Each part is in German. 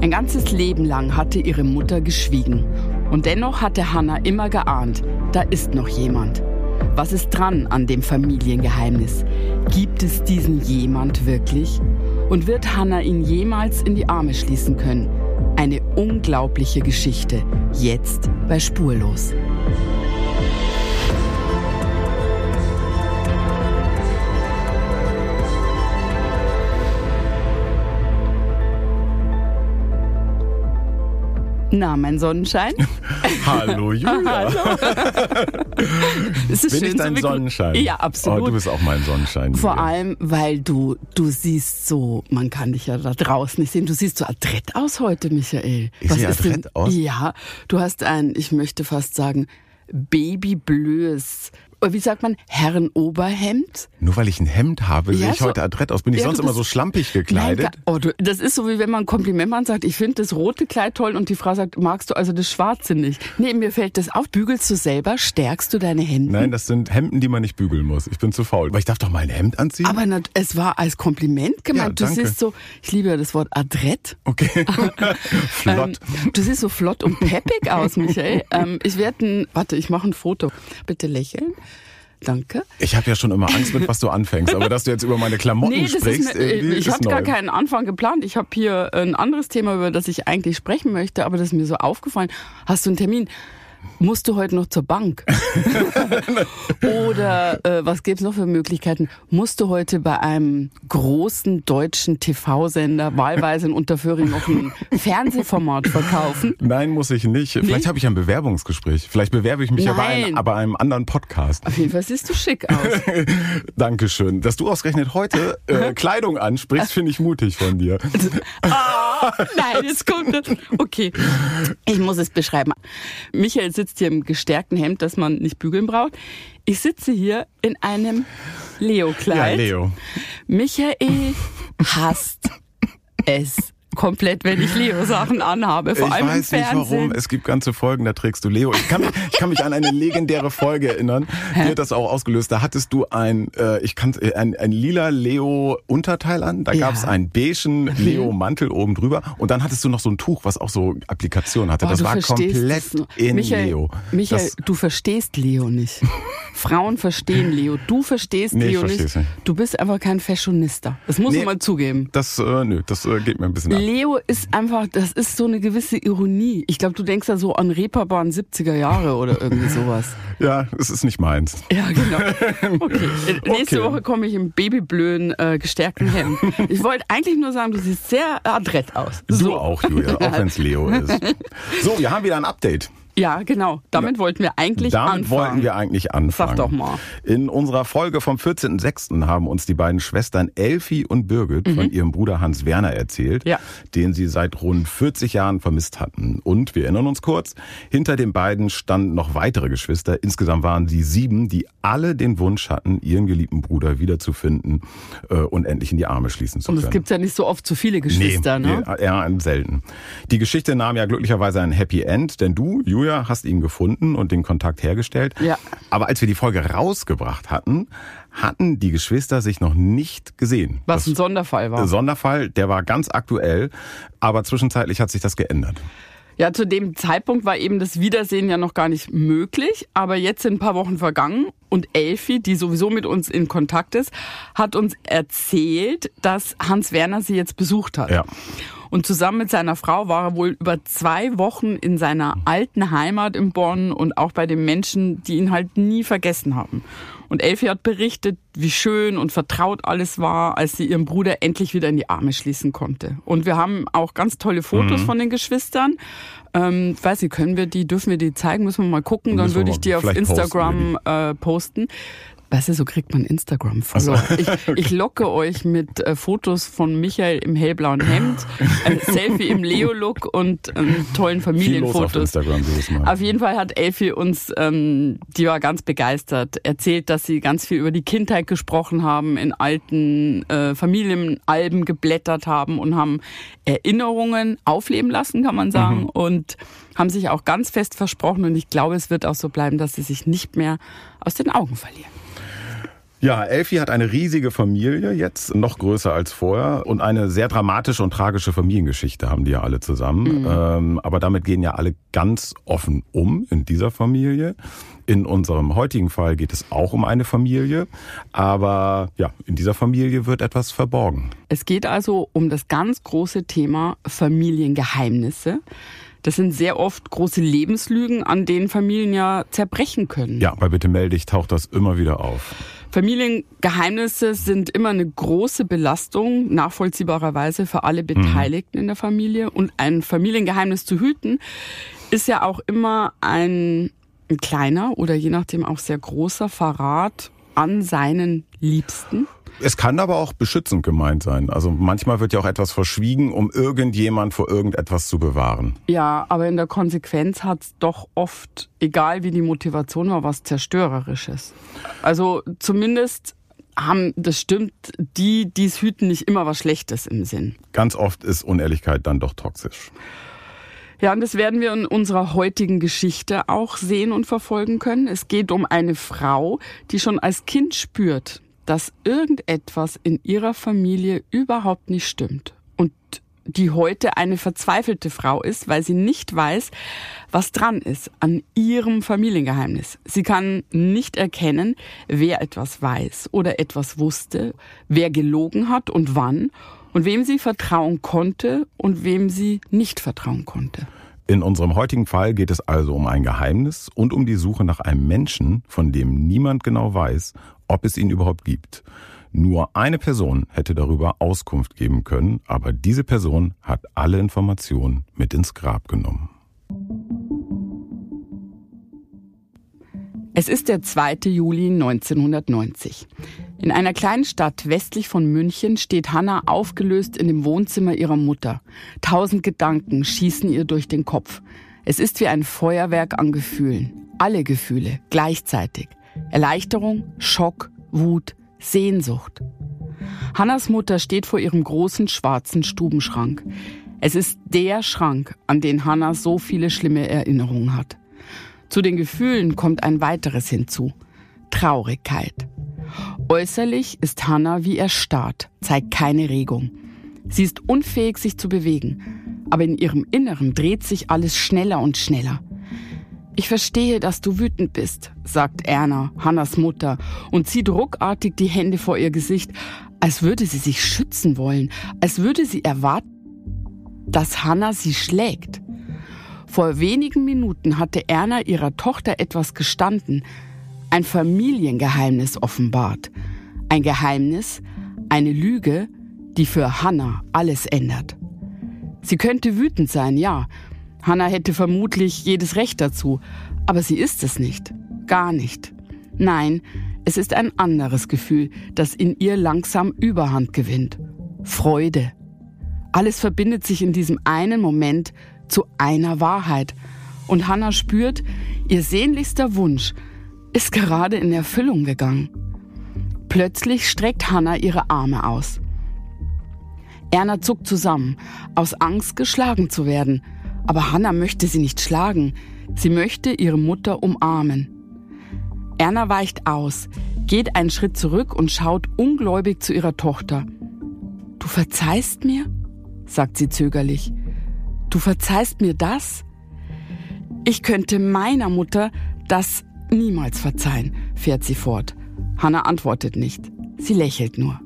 Ein ganzes Leben lang hatte ihre Mutter geschwiegen. Und dennoch hatte Hannah immer geahnt, da ist noch jemand. Was ist dran an dem Familiengeheimnis? Gibt es diesen jemand wirklich? Und wird Hannah ihn jemals in die Arme schließen können? Eine unglaubliche Geschichte, jetzt bei Spurlos. Na, mein Sonnenschein. Hallo Julia. Hallo. es ist Bin schön ich dein begrü- Sonnenschein? Ja, absolut. Oh, du bist auch mein Sonnenschein. Vor Julia. allem, weil du, du siehst so, man kann dich ja da draußen nicht sehen, du siehst so adrett aus heute, Michael. Ich sehe ist denn- adrett aus? Ja, du hast ein, ich möchte fast sagen, babyblöes, wie sagt man, Herrenoberhemd. Nur weil ich ein Hemd habe, sehe Ja, ich so- heute adrett aus. Bin ich Ja, sonst immer so schlampig gekleidet? Nein, oh, du, das ist so, wie wenn man ein Kompliment macht und sagt, ich finde das rote Kleid toll und die Frau sagt, magst du also das schwarze nicht? Nee, mir fällt das auf. Bügelst du selber? Stärkst du deine Hemden? Nein, das sind Hemden, die man nicht bügeln muss. Ich bin zu faul. Aber ich darf doch mal ein Hemd anziehen? Aber na, es war als Kompliment gemeint. Ja, du siehst so, ich liebe ja das Wort adrett. okay. Flott. Ähm, du siehst so flott und peppig aus, Michael. Ähm, ich werde ein, warte, ich mache ein Foto. Bitte lächeln. Danke. Ich habe ja schon immer Angst mit, was du anfängst. Aber dass du jetzt über meine Klamotten Nee, sprichst, mir, irgendwie ich habe gar keinen Anfang geplant. Ich habe hier ein anderes Thema, über das ich eigentlich sprechen möchte, aber das ist mir so aufgefallen. Hast du einen Termin? Musst du heute noch zur Bank? Oder äh, was gibt's noch für Möglichkeiten? Musst du heute bei einem großen deutschen TV-Sender wahlweise in Unterföhring noch ein Fernsehformat verkaufen? Nein, muss ich nicht. Vielleicht habe ich ein Bewerbungsgespräch. Vielleicht bewerbe ich mich ja bei Nein. einem, aber einem anderen Podcast. Auf jeden Fall siehst du schick aus. Dankeschön. Dass du ausgerechnet heute äh, Kleidung ansprichst, finde ich mutig von dir. Ah, nein, jetzt kommt das. Okay, ich muss es beschreiben. Michael sitzt hier im gestärkten Hemd, das man nicht bügeln braucht. Ich sitze hier in einem Leo-Kleid. Ja, Leo. Michael hasst es komplett, wenn ich Leo-Sachen anhabe. Vor ich allem weiß im nicht Fernsehen. warum. Es gibt ganze Folgen, da trägst du Leo. Ich kann mich, ich kann mich an eine legendäre Folge erinnern, die hat das auch ausgelöst. Da hattest du ein, äh, ich kann, äh, ein, ein lila Leo-Unterteil an. Da Ja. gab es einen beigen Leo-Mantel oben drüber. Und dann hattest du noch so ein Tuch, was auch so Applikation hatte. Oh, das war komplett noch. in Michael, Leo. Michael, Das, du verstehst Leo nicht. Frauen verstehen Leo. Du verstehst Nee, Leo nicht. nicht. Du bist einfach kein Fashionista. Das muss Nee. man mal zugeben. das, äh, nö, das äh, geht mir ein bisschen. Leo ist einfach, das ist so eine gewisse Ironie. Ich glaube, du denkst da so an Reeperbahn 70er Jahre oder irgendwie sowas. Ja, es ist nicht meins. Ja, genau. Okay. Äh, Nächste Okay. Woche komme ich im babyblöden, äh, gestärkten Hemd. Ich wollte eigentlich nur sagen, du siehst sehr adrett aus. Du auch, Julia, auch wenn es Leo ist. So, wir haben wieder ein Update. Ja, genau. Damit wollten wir eigentlich Damit anfangen. wollten wir eigentlich anfangen. Sag doch mal. In unserer Folge vom 14.06. haben uns die beiden Schwestern Elfi und Birgit von ihrem Bruder Hans Werner erzählt, Mhm. Ja. den sie seit rund 40 Jahren vermisst hatten. Und wir erinnern uns kurz, hinter den beiden standen noch weitere Geschwister. Insgesamt waren sie sieben, die alle den Wunsch hatten, ihren geliebten Bruder wiederzufinden äh, und endlich in die Arme schließen zu Und können. es gibt ja nicht so oft so viele Geschwister, nee, ne? Eher selten. Die Geschichte nahm ja glücklicherweise ein Happy End, denn du, Julia, hast ihn gefunden und den Kontakt hergestellt. Ja. Aber als wir die Folge rausgebracht hatten, hatten die Geschwister sich noch nicht gesehen. Was Das ein Sonderfall war. Sonderfall, der war ganz aktuell, aber zwischenzeitlich hat sich das geändert. Ja, zu dem Zeitpunkt war eben das Wiedersehen ja noch gar nicht möglich, aber jetzt sind ein paar Wochen vergangen und Elfi, die sowieso mit uns in Kontakt ist, hat uns erzählt, dass Hans Werner sie jetzt besucht hat. Ja. Und zusammen mit seiner Frau war er wohl über zwei Wochen in seiner alten Heimat in Bonn und auch bei den Menschen, die ihn halt nie vergessen haben. Und Elfi hat berichtet, wie schön und vertraut alles war, als sie ihren Bruder endlich wieder in die Arme schließen konnte. Und wir haben auch ganz tolle Fotos von den Geschwistern. Ähm, weiß nicht, können wir die, dürfen wir die zeigen? Müssen wir mal gucken. Dann würde ich die auf vielleicht posten Instagram äh, posten. Weißt du, so kriegt man Instagram-Follower. Ich, ich locke euch mit äh, Fotos von Michael im hellblauen Hemd, ein Selfie im Leo-Look und ähm, tollen auf Familienfotos. Mal. Auf jeden Fall hat Elfi uns, ähm, die war ganz begeistert, erzählt, dass sie ganz viel über die Kindheit gesprochen haben, in alten äh, Familienalben geblättert haben und haben Erinnerungen aufleben lassen, kann man sagen, und haben sich auch ganz fest versprochen und ich glaube, es wird auch so bleiben, dass sie sich nicht mehr aus den Augen verlieren. Ja, Elfi hat eine riesige Familie jetzt, noch größer als vorher und eine sehr dramatische und tragische Familiengeschichte haben die ja alle zusammen. Mhm. Ähm, aber damit gehen ja alle ganz offen um in dieser Familie. In unserem heutigen Fall geht es auch um eine Familie, aber ja, in dieser Familie wird etwas verborgen. Es geht also um das ganz große Thema Familiengeheimnisse. Das sind sehr oft große Lebenslügen, an denen Familien ja zerbrechen können. Ja, bei Bitte melde dich taucht das immer wieder auf. Familiengeheimnisse sind immer eine große Belastung, nachvollziehbarerweise für alle Beteiligten mhm. in der Familie. Und ein Familiengeheimnis zu hüten, ist ja auch immer ein, ein kleiner oder je nachdem auch sehr großer Verrat an seinen Liebsten. Es kann aber auch beschützend gemeint sein. Also manchmal wird ja auch etwas verschwiegen, um irgendjemand vor irgendetwas zu bewahren. Ja, aber in der Konsequenz hat es doch oft, egal wie die Motivation war, was Zerstörerisches. Also zumindest haben, das stimmt, die, die es hüten, nicht immer was Schlechtes im Sinn. Ganz oft ist Unehrlichkeit dann doch toxisch. Ja, und das werden wir in unserer heutigen Geschichte auch sehen und verfolgen können. Es geht um eine Frau, die schon als Kind spürt, dass irgendetwas in ihrer Familie überhaupt nicht stimmt und die heute eine verzweifelte Frau ist, weil sie nicht weiß, was dran ist an ihrem Familiengeheimnis. Sie kann nicht erkennen, wer etwas weiß oder etwas wusste, wer gelogen hat und wann und wem sie vertrauen konnte und wem sie nicht vertrauen konnte. In unserem heutigen Fall geht es also um ein Geheimnis und um die Suche nach einem Menschen, von dem niemand genau weiß, ob es ihn überhaupt gibt. Nur eine Person hätte darüber Auskunft geben können, aber diese Person hat alle Informationen mit ins Grab genommen. Es ist der 2. Juli 1990. In einer kleinen Stadt westlich von München steht Hanna aufgelöst in dem Wohnzimmer ihrer Mutter. Tausend Gedanken schießen ihr durch den Kopf. Es ist wie ein Feuerwerk an Gefühlen. Alle Gefühle gleichzeitig. Erleichterung, Schock, Wut, Sehnsucht. Hannas Mutter steht vor ihrem großen schwarzen Stubenschrank. Es ist der Schrank, an den Hanna so viele schlimme Erinnerungen hat. Zu den Gefühlen kommt ein weiteres hinzu. Traurigkeit. Äußerlich ist Hannah wie erstarrt, zeigt keine Regung. Sie ist unfähig, sich zu bewegen, aber in ihrem Inneren dreht sich alles schneller und schneller. Ich verstehe, dass du wütend bist, sagt Erna, Hannas Mutter, und zieht ruckartig die Hände vor ihr Gesicht, als würde sie sich schützen wollen, als würde sie erwarten, dass Hannah sie schlägt. Vor wenigen Minuten hatte Erna ihrer Tochter etwas gestanden, ein Familiengeheimnis offenbart. Ein Geheimnis, eine Lüge, die für Hannah alles ändert. Sie könnte wütend sein, ja. Hannah hätte vermutlich jedes Recht dazu, aber sie ist es nicht. Gar nicht. Nein, es ist ein anderes Gefühl, das in ihr langsam Überhand gewinnt. Freude. Alles verbindet sich in diesem einen Moment zu einer Wahrheit. Und Hannah spürt, ihr sehnlichster Wunsch ist gerade in Erfüllung gegangen. Plötzlich streckt Hannah ihre Arme aus. Erna zuckt zusammen, aus Angst geschlagen zu werden. Aber Hannah möchte sie nicht schlagen. Sie möchte ihre Mutter umarmen. Erna weicht aus, geht einen Schritt zurück und schaut ungläubig zu ihrer Tochter. Du verzeihst mir? sagt sie zögerlich. Du verzeihst mir das? Ich könnte meiner Mutter das niemals verzeihen, fährt sie fort. Hannah antwortet nicht. Sie lächelt nur.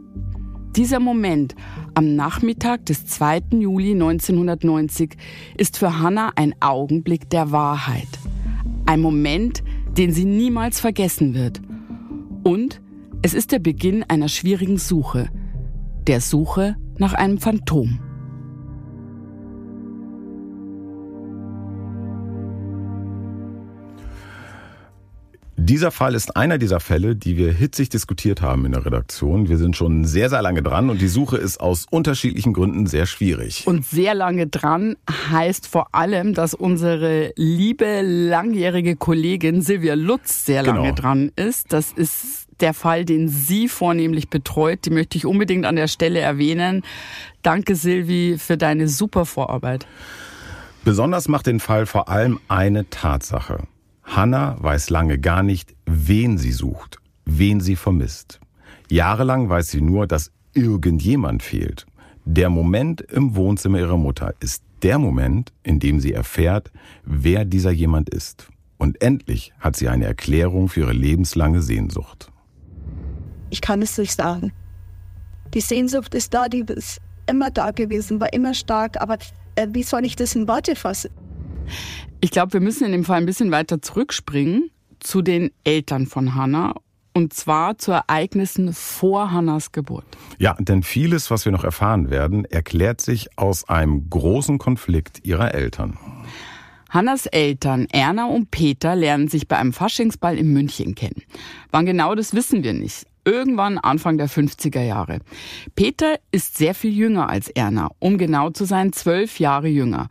Dieser Moment am Nachmittag des 2. Juli 1990 ist für Hannah ein Augenblick der Wahrheit. Ein Moment, den sie niemals vergessen wird. Und es ist der Beginn einer schwierigen Suche. Der Suche nach einem Phantom. Dieser Fall ist einer dieser Fälle, die wir hitzig diskutiert haben in der Redaktion. Wir sind schon sehr, sehr lange dran und die Suche ist aus unterschiedlichen Gründen sehr schwierig. Und sehr lange dran heißt vor allem, dass unsere liebe langjährige Kollegin Silvia Lutz sehr lange genau. dran ist. Das ist der Fall, den sie vornehmlich betreut. Die möchte ich unbedingt an der Stelle erwähnen. Danke, Silvi, für deine super Vorarbeit. Besonders macht den Fall vor allem eine Tatsache. Hannah weiß lange gar nicht, wen sie sucht, wen sie vermisst. Jahrelang weiß sie nur, dass irgendjemand fehlt. Der Moment im Wohnzimmer ihrer Mutter ist der Moment, in dem sie erfährt, wer dieser jemand ist. Und endlich hat sie eine Erklärung für ihre lebenslange Sehnsucht. Ich kann es nicht sagen. Die Sehnsucht ist da, die ist immer da gewesen, war immer stark, aber äh, wie soll ich das in Worte fassen? Ich glaube, wir müssen in dem Fall ein bisschen weiter zurückspringen zu den Eltern von Hannah und zwar zu Ereignissen vor Hannas Geburt. Ja, denn vieles, was wir noch erfahren werden, erklärt sich aus einem großen Konflikt ihrer Eltern. Hannas Eltern Erna und Peter lernen sich bei einem Faschingsball in München kennen. Wann genau, das wissen wir nicht. Irgendwann Anfang der 50er Jahre. Peter ist sehr viel jünger als Erna, um genau zu sein, zwölf Jahre jünger.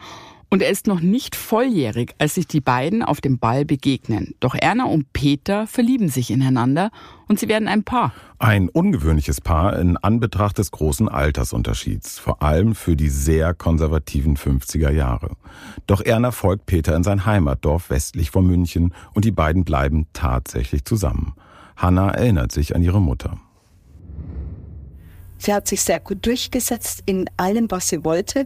Und er ist noch nicht volljährig, als sich die beiden auf dem Ball begegnen. Doch Erna und Peter verlieben sich ineinander und sie werden ein Paar. Ein ungewöhnliches Paar in Anbetracht des großen Altersunterschieds, vor allem für die sehr konservativen 50er Jahre. Doch Erna folgt Peter in sein Heimatdorf westlich von München und die beiden bleiben tatsächlich zusammen. Hanna erinnert sich an ihre Mutter. Sie hat sich sehr gut durchgesetzt in allem, was sie wollte.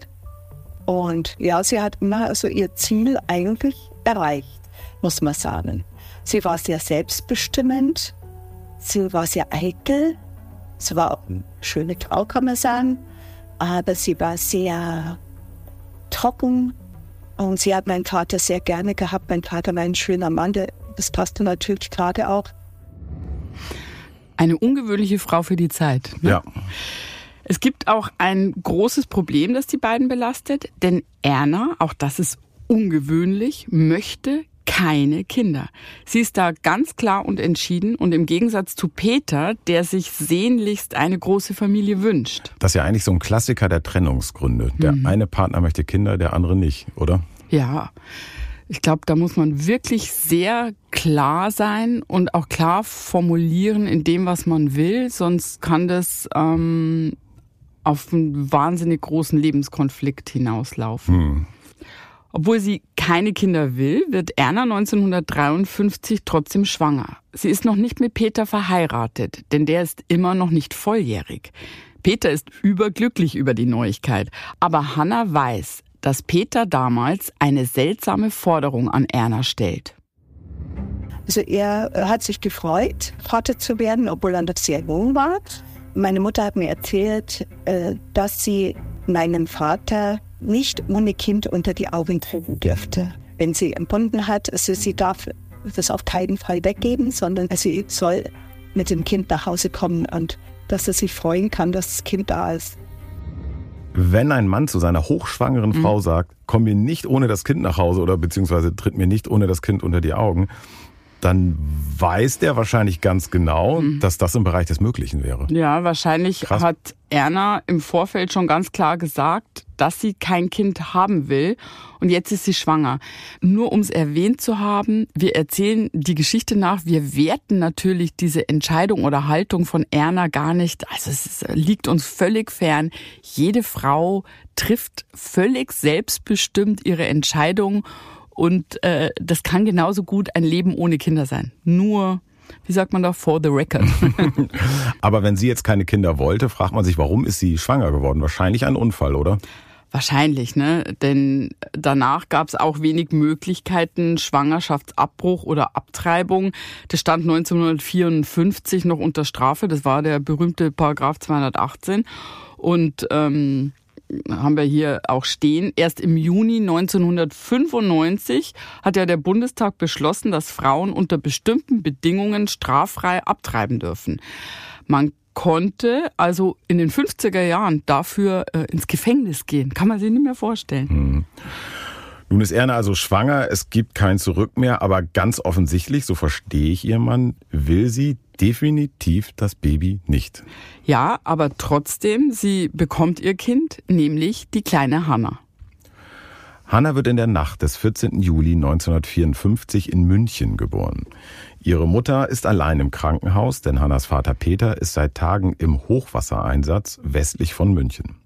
Und ja, sie hat immer also ihr Ziel eigentlich erreicht, muss man sagen. Sie war sehr selbstbestimmend, sie war sehr eitel, sie war auch eine schöne Frau, kann man sagen, aber sie war sehr trocken und sie hat meinen Vater sehr gerne gehabt. Mein Vater war ein schöner Mann, das passte natürlich gerade auch. Eine ungewöhnliche Frau für die Zeit. Ne? Ja. Es gibt auch ein großes Problem, das die beiden belastet, denn Erna, auch das ist ungewöhnlich, möchte keine Kinder. Sie ist da ganz klar und entschieden und im Gegensatz zu Peter, der sich sehnlichst eine große Familie wünscht. Das ist ja eigentlich so ein Klassiker der Trennungsgründe. Der mhm. eine Partner möchte Kinder, der andere nicht, oder? Ja. Ich glaube, da muss man wirklich sehr klar sein und auch klar formulieren in dem, was man will, sonst kann das ähm, auf einen wahnsinnig großen Lebenskonflikt hinauslaufen. Hm. Obwohl sie keine Kinder will, wird Erna 1953 trotzdem schwanger. Sie ist noch nicht mit Peter verheiratet, denn der ist immer noch nicht volljährig. Peter ist überglücklich über die Neuigkeit, aber Hannah weiß, dass Peter damals eine seltsame Forderung an Erna stellt. Also er hat sich gefreut, Vater zu werden, obwohl er noch sehr jung war. Meine Mutter hat mir erzählt, äh, dass sie meinem Vater nicht ohne Kind unter die Augen kriegen dürfte. Wenn sie empfunden hat, also sie darf das auf keinen Fall weggeben, sondern sie soll mit dem Kind nach Hause kommen und dass er sich freuen kann, dass das Kind da ist. Wenn ein Mann zu seiner hochschwangeren mhm. Frau sagt, komm mir nicht ohne das Kind nach Hause oder beziehungsweise tritt mir nicht ohne das Kind unter die Augen, dann weiß der wahrscheinlich ganz genau, mhm. dass das im Bereich des Möglichen wäre. Ja, wahrscheinlich Krass. hat Erna im Vorfeld schon ganz klar gesagt, dass sie kein Kind haben will und jetzt ist sie schwanger. Nur um es erwähnt zu haben, wir erzählen die Geschichte nach, wir werten natürlich diese Entscheidung oder Haltung von Erna gar nicht. Also es liegt uns völlig fern. Jede Frau trifft völlig selbstbestimmt ihre Entscheidung und äh, das kann genauso gut ein Leben ohne Kinder sein. Nur, wie sagt man da, for the record. Aber wenn sie jetzt keine Kinder wollte, fragt man sich, warum ist sie schwanger geworden? Wahrscheinlich ein Unfall, oder? Wahrscheinlich, ne? Denn danach gab es auch wenig Möglichkeiten, Schwangerschaftsabbruch oder Abtreibung. Das stand 1954 noch unter Strafe. Das war der berühmte Paragraph 218. Und ähm, haben wir hier auch stehen. Erst im Juni 1995 hat ja der Bundestag beschlossen, dass Frauen unter bestimmten Bedingungen straffrei abtreiben dürfen. Man konnte also in den 50er Jahren dafür äh, ins Gefängnis gehen. Kann man sich nicht mehr vorstellen. Hm. Nun ist Erna also schwanger, es gibt kein Zurück mehr, aber ganz offensichtlich, so verstehe ich ihr Mann, will sie definitiv das Baby nicht. Ja, aber trotzdem, sie bekommt ihr Kind, nämlich die kleine Hannah. Hanna wird in der Nacht des 14. Juli 1954 in München geboren. Ihre Mutter ist allein im Krankenhaus, denn Hannas Vater Peter ist seit Tagen im Hochwassereinsatz westlich von München.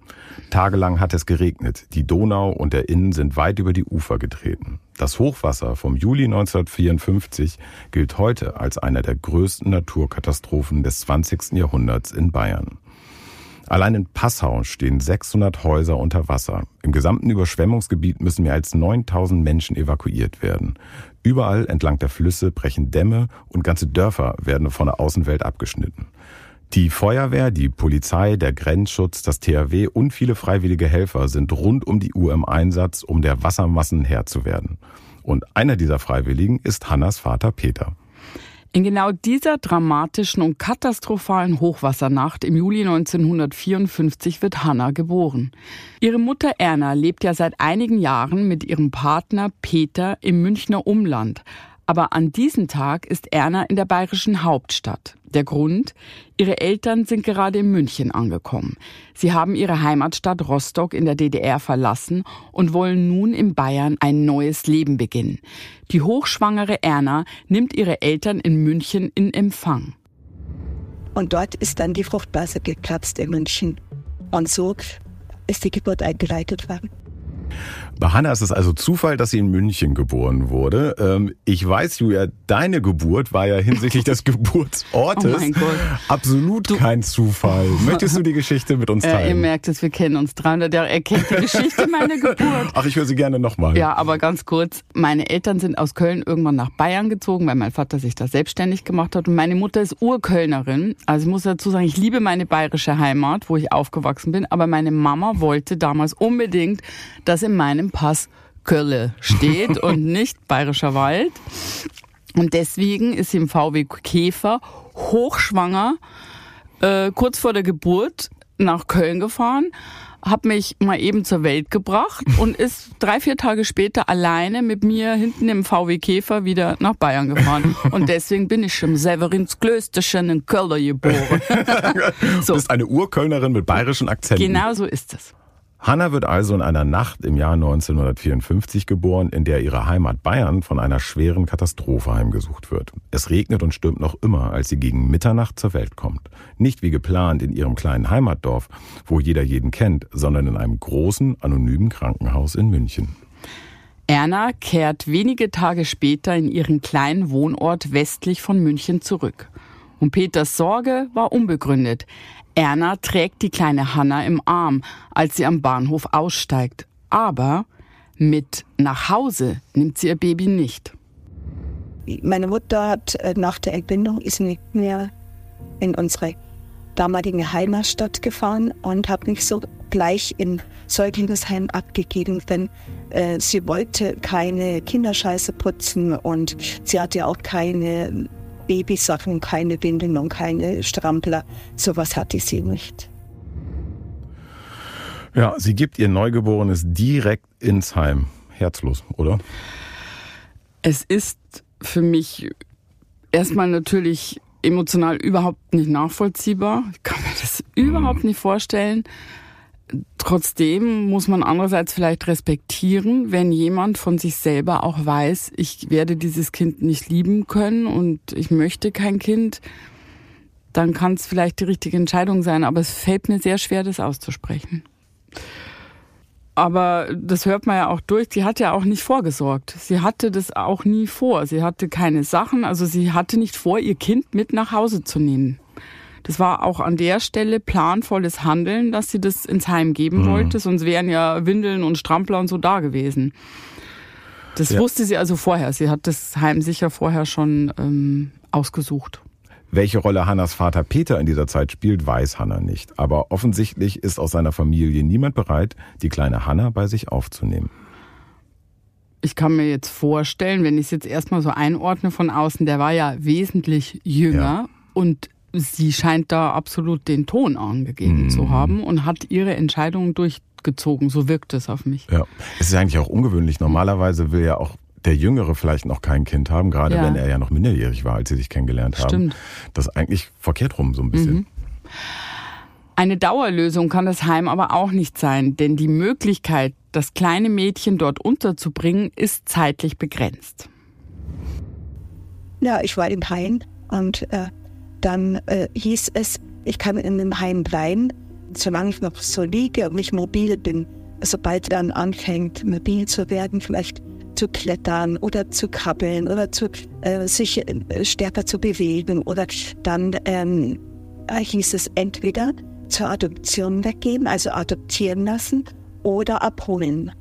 Tagelang hat es geregnet. Die Donau und der Inn sind weit über die Ufer getreten. Das Hochwasser vom Juli 1954 gilt heute als einer der größten Naturkatastrophen des 20. Jahrhunderts in Bayern. Allein in Passau stehen 600 Häuser unter Wasser. Im gesamten Überschwemmungsgebiet müssen mehr als 9000 Menschen evakuiert werden. Überall entlang der Flüsse brechen Dämme und ganze Dörfer werden von der Außenwelt abgeschnitten. Die Feuerwehr, die Polizei, der Grenzschutz, das THW und viele freiwillige Helfer sind rund um die Uhr im Einsatz, um der Wassermassen Herr zu werden. Und einer dieser Freiwilligen ist Hannas Vater Peter. In genau dieser dramatischen und katastrophalen Hochwassernacht im Juli 1954 wird Hanna geboren. Ihre Mutter Erna lebt ja seit einigen Jahren mit ihrem Partner Peter im Münchner Umland. Aber an diesem Tag ist Erna in der bayerischen Hauptstadt. Der Grund? Ihre Eltern sind gerade in München angekommen. Sie haben ihre Heimatstadt Rostock in der DDR verlassen und wollen nun in Bayern ein neues Leben beginnen. Die hochschwangere Erna nimmt ihre Eltern in München in Empfang. Und dort ist dann die Fruchtblase geplatzt in München. Und so ist die Geburt eingeleitet worden. Bei Hanna ist es also Zufall, dass sie in München geboren wurde. Ähm, ich weiß, Julia, deine Geburt war ja hinsichtlich des Geburtsortes oh absolut du kein Zufall. Möchtest du die Geschichte mit uns teilen? Ja, ihr merkt es, wir kennen uns 300 Jahre. Er kennt die Geschichte meiner Geburt. Ach, ich höre sie gerne nochmal. Ja, aber ganz kurz. Meine Eltern sind aus Köln irgendwann nach Bayern gezogen, weil mein Vater sich da selbstständig gemacht hat. Und meine Mutter ist Urkölnerin. Also ich muss dazu sagen, ich liebe meine bayerische Heimat, wo ich aufgewachsen bin. Aber meine Mama wollte damals unbedingt, dass in meinem Pass Kölle steht und nicht Bayerischer Wald. Und deswegen ist sie im VW Käfer hochschwanger, äh, kurz vor der Geburt nach Köln gefahren, hat mich mal eben zur Welt gebracht und ist drei, vier Tage später alleine mit mir hinten im VW Käfer wieder nach Bayern gefahren. Und deswegen bin ich im Severinsklösterchen in Köln geboren. so. Du bist eine Urkölnerin mit bayerischen Akzenten. Genau so ist es. Hanna wird also in einer Nacht im Jahr 1954 geboren, in der ihre Heimat Bayern von einer schweren Katastrophe heimgesucht wird. Es regnet und stürmt noch immer, als sie gegen Mitternacht zur Welt kommt. Nicht wie geplant in ihrem kleinen Heimatdorf, wo jeder jeden kennt, sondern in einem großen, anonymen Krankenhaus in München. Erna kehrt wenige Tage später in ihren kleinen Wohnort westlich von München zurück. Und Peters Sorge war unbegründet. Erna trägt die kleine Hanna im Arm, als sie am Bahnhof aussteigt. Aber mit nach Hause nimmt sie ihr Baby nicht. Meine Mutter hat äh, nach der Entbindung ist nicht mehr in unsere damalige Heimatstadt gefahren und hat mich so gleich in Säuglingsheim abgegeben, denn äh, sie wollte keine Kinderscheiße putzen und sie hatte auch keine Babysachen, keine Windeln und keine Strampler. Sowas hatte sie nicht. Ja, sie gibt ihr Neugeborenes direkt ins Heim. Herzlos, oder? Es ist für mich erstmal natürlich emotional überhaupt nicht nachvollziehbar. Ich kann mir das überhaupt nicht vorstellen. Trotzdem muss man andererseits vielleicht respektieren, wenn jemand von sich selber auch weiß, ich werde dieses Kind nicht lieben können und ich möchte kein Kind, dann kann es vielleicht die richtige Entscheidung sein, aber es fällt mir sehr schwer, das auszusprechen. Aber das hört man ja auch durch. Sie hat ja auch nicht vorgesorgt. Sie hatte das auch nie vor. Sie hatte keine Sachen, also sie hatte nicht vor, ihr Kind mit nach Hause zu nehmen. Das war auch an der Stelle planvolles Handeln, dass sie das ins Heim geben mhm. wollte, sonst wären ja Windeln und Strampler und so da gewesen. Das ja. wusste sie also vorher. Sie hat das Heim sicher vorher schon ähm, ausgesucht. Welche Rolle Hannas Vater Peter in dieser Zeit spielt, weiß Hanna nicht. Aber offensichtlich ist aus seiner Familie niemand bereit, die kleine Hanna bei sich aufzunehmen. Ich kann mir jetzt vorstellen, wenn ich es jetzt erstmal so einordne von außen, der war ja wesentlich jünger ja. und sie scheint da absolut den Ton angegeben mhm. zu haben und hat ihre Entscheidung durchgezogen. So wirkt es auf mich. Ja, es ist eigentlich auch ungewöhnlich. Normalerweise will ja auch der Jüngere vielleicht noch kein Kind haben, gerade ja. wenn er ja noch minderjährig war, als sie sich kennengelernt haben. Stimmt. Das ist eigentlich verkehrt rum so ein bisschen. Mhm. Eine Dauerlösung kann das Heim aber auch nicht sein, denn die Möglichkeit, das kleine Mädchen dort unterzubringen, ist zeitlich begrenzt. Ja, ich war im Heim und äh, dann äh, hieß es, ich kann in dem Heim bleiben, solange ich noch so liege und nicht mobil bin. Sobald dann anfängt, mobil zu werden, vielleicht zu klettern oder zu krabbeln oder zu, äh, sich äh, stärker zu bewegen oder dann ähm, hieß es entweder zur Adoption weggeben, also adoptieren lassen oder abholen.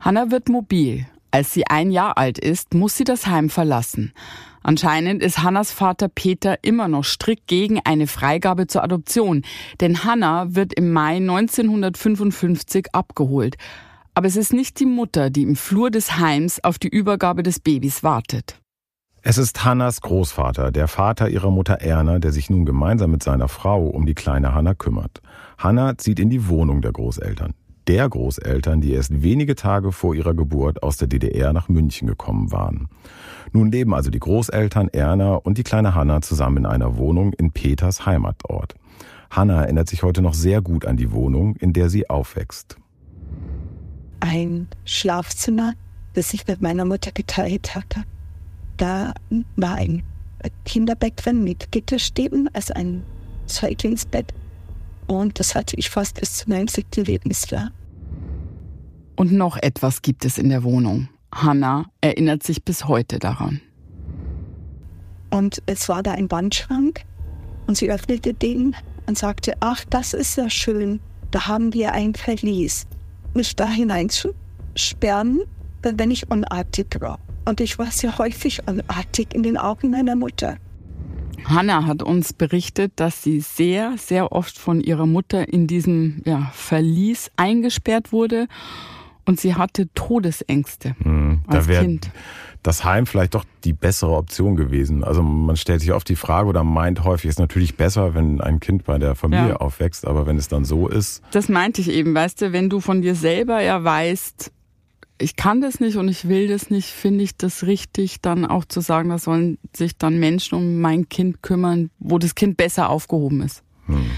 Hanna wird mobil. Als sie ein Jahr alt ist, muss sie das Heim verlassen. Anscheinend ist Hannas Vater Peter immer noch strikt gegen eine Freigabe zur Adoption, denn Hanna wird im Mai 1955 abgeholt. Aber es ist nicht die Mutter, die im Flur des Heims auf die Übergabe des Babys wartet. Es ist Hannas Großvater, der Vater ihrer Mutter Erna, der sich nun gemeinsam mit seiner Frau um die kleine Hanna kümmert. Hanna zieht in die Wohnung der Großeltern. Der Großeltern, die erst wenige Tage vor ihrer Geburt aus der DDR nach München gekommen waren. Nun leben also die Großeltern Erna und die kleine Hanna zusammen in einer Wohnung in Peters Heimatort. Hanna erinnert sich heute noch sehr gut an die Wohnung, in der sie aufwächst. Ein Schlafzimmer, das ich mit meiner Mutter geteilt hatte. Da war ein Kinderbett drin mit Gitterstäben, also ein Säuglingsbett. Und das hatte ich fast bis zum 90. Lebensjahr. Und noch etwas gibt es in der Wohnung. Hannah erinnert sich bis heute daran. Und es war da ein Wandschrank und sie öffnete den und sagte, ach, das ist ja schön, da haben wir ein Verlies. Mich da hineinsperren, wenn ich unartig war. Und ich war sehr häufig unartig in den Augen meiner Mutter. Hanna hat uns berichtet, dass sie sehr, sehr oft von ihrer Mutter in diesem ja, Verlies eingesperrt wurde und sie hatte Todesängste hm, als da Kind. Das Heim vielleicht doch die bessere Option gewesen. Also man stellt sich oft die Frage oder meint häufig, es ist natürlich besser, wenn ein Kind bei der Familie ja. aufwächst, aber wenn es dann so ist. Das meinte ich eben, weißt du, wenn du von dir selber ja weißt, ich kann das nicht und ich will das nicht, finde ich das richtig, dann auch zu sagen, da sollen sich dann Menschen um mein Kind kümmern, wo das Kind besser aufgehoben ist. Hm.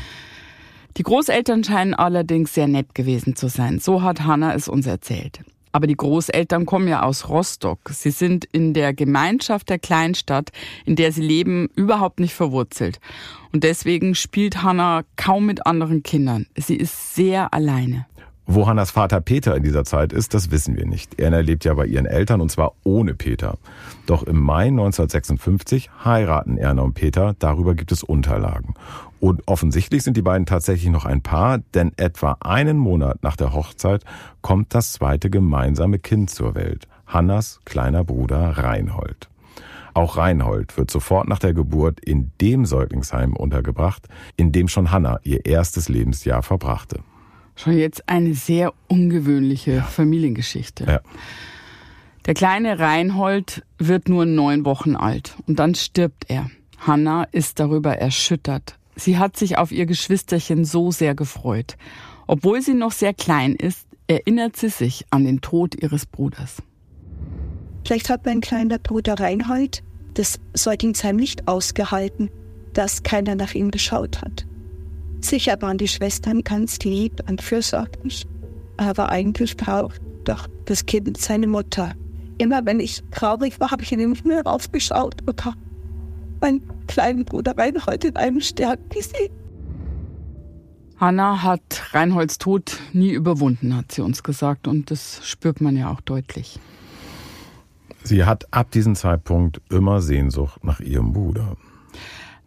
Die Großeltern scheinen allerdings sehr nett gewesen zu sein. So hat Hanna es uns erzählt. Aber die Großeltern kommen ja aus Rostock. Sie sind in der Gemeinschaft der Kleinstadt, in der sie leben, überhaupt nicht verwurzelt. Und deswegen spielt Hanna kaum mit anderen Kindern. Sie ist sehr alleine. Wo Hannas Vater Peter in dieser Zeit ist, das wissen wir nicht. Erna lebt ja bei ihren Eltern und zwar ohne Peter. Doch im Mai 1956 heiraten Erna und Peter, darüber gibt es Unterlagen. Und offensichtlich sind die beiden tatsächlich noch ein Paar, denn etwa einen Monat nach der Hochzeit kommt das zweite gemeinsame Kind zur Welt. Hannas kleiner Bruder Reinhold. Auch Reinhold wird sofort nach der Geburt in dem Säuglingsheim untergebracht, in dem schon Hanna ihr erstes Lebensjahr verbrachte. Schon jetzt eine sehr ungewöhnliche ja. Familiengeschichte. Ja. Der kleine Reinhold wird nur neun Wochen alt und dann stirbt er. Hanna ist darüber erschüttert. Sie hat sich auf ihr Geschwisterchen so sehr gefreut. Obwohl sie noch sehr klein ist, erinnert sie sich an den Tod ihres Bruders. Vielleicht hat mein kleiner Bruder Reinhold das Säuglingsheim nicht ausgehalten, dass keiner nach ihm geschaut hat. Sicher waren die Schwestern ganz lieb und fürsorglich, aber eigentlich braucht doch das Kind seine Mutter. Immer wenn ich traurig war, habe ich in den Himmel raufgeschaut und habe meinen kleinen Bruder Reinhold in einem Stern gesehen. Hanna hat Reinholds Tod nie überwunden, hat sie uns gesagt, und das spürt man ja auch deutlich. Sie hat ab diesem Zeitpunkt immer Sehnsucht nach ihrem Bruder.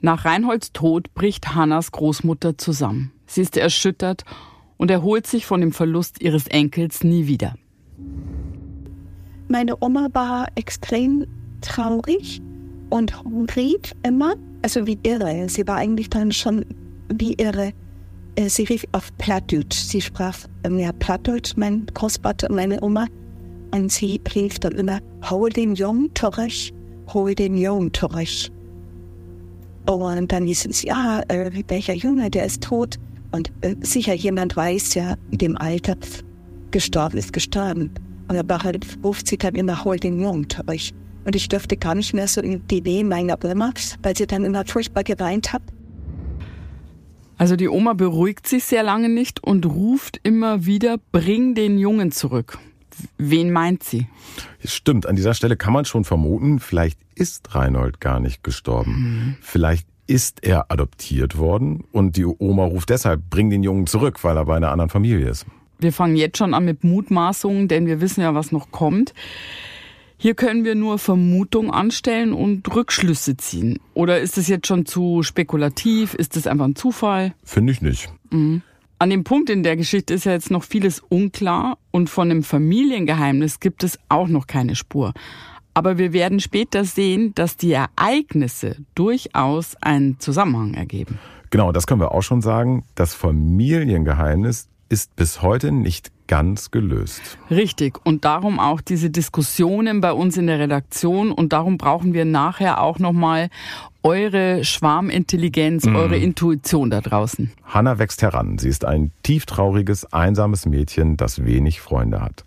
Nach Reinholds Tod bricht Hannas Großmutter zusammen. Sie ist erschüttert und erholt sich von dem Verlust ihres Enkels nie wieder. Meine Oma war extrem traurig und rief immer, also wie irre. Sie war eigentlich dann schon wie irre. Äh, sie rief auf Plattdeutsch. Sie sprach mehr Plattdeutsch, mein Großvater und meine Oma. Und sie rief dann immer, hol den Jungen zurück, hol den Jungen zurück. Und dann hieß es, ja, äh, welcher Junge, der ist tot. Und äh, sicher jemand weiß ja, in dem Alter, gestorben ist gestorben. Und dann halt, ruft sie dann immer, hol den Jungen zurück. Und ich dürfte gar nicht mehr so in die Nähe meiner Oma, weil sie dann immer furchtbar geweint hat. Also die Oma beruhigt sich sehr lange nicht und ruft immer wieder, bring den Jungen zurück. Wen meint sie? Stimmt, an dieser Stelle kann man schon vermuten, vielleicht ist Reinhold gar nicht gestorben. Mhm. Vielleicht ist er adoptiert worden und die Oma ruft deshalb, bring den Jungen zurück, weil er bei einer anderen Familie ist. Wir fangen jetzt schon an mit Mutmaßungen, denn wir wissen ja, was noch kommt. Hier können wir nur Vermutungen anstellen und Rückschlüsse ziehen. Oder ist es jetzt schon zu spekulativ? Ist es einfach ein Zufall? Finde ich nicht. Mhm. An dem Punkt in der Geschichte ist ja jetzt noch vieles unklar und von dem Familiengeheimnis gibt es auch noch keine Spur. Aber wir werden später sehen, dass die Ereignisse durchaus einen Zusammenhang ergeben. Genau, das können wir auch schon sagen. Das Familiengeheimnis ist bis heute nicht ganz gelöst. Richtig. Und darum auch diese Diskussionen bei uns in der Redaktion. Und darum brauchen wir nachher auch nochmal eure Schwarmintelligenz, mhm. eure Intuition da draußen. Hanna wächst heran. Sie ist ein tieftrauriges, einsames Mädchen, das wenig Freunde hat.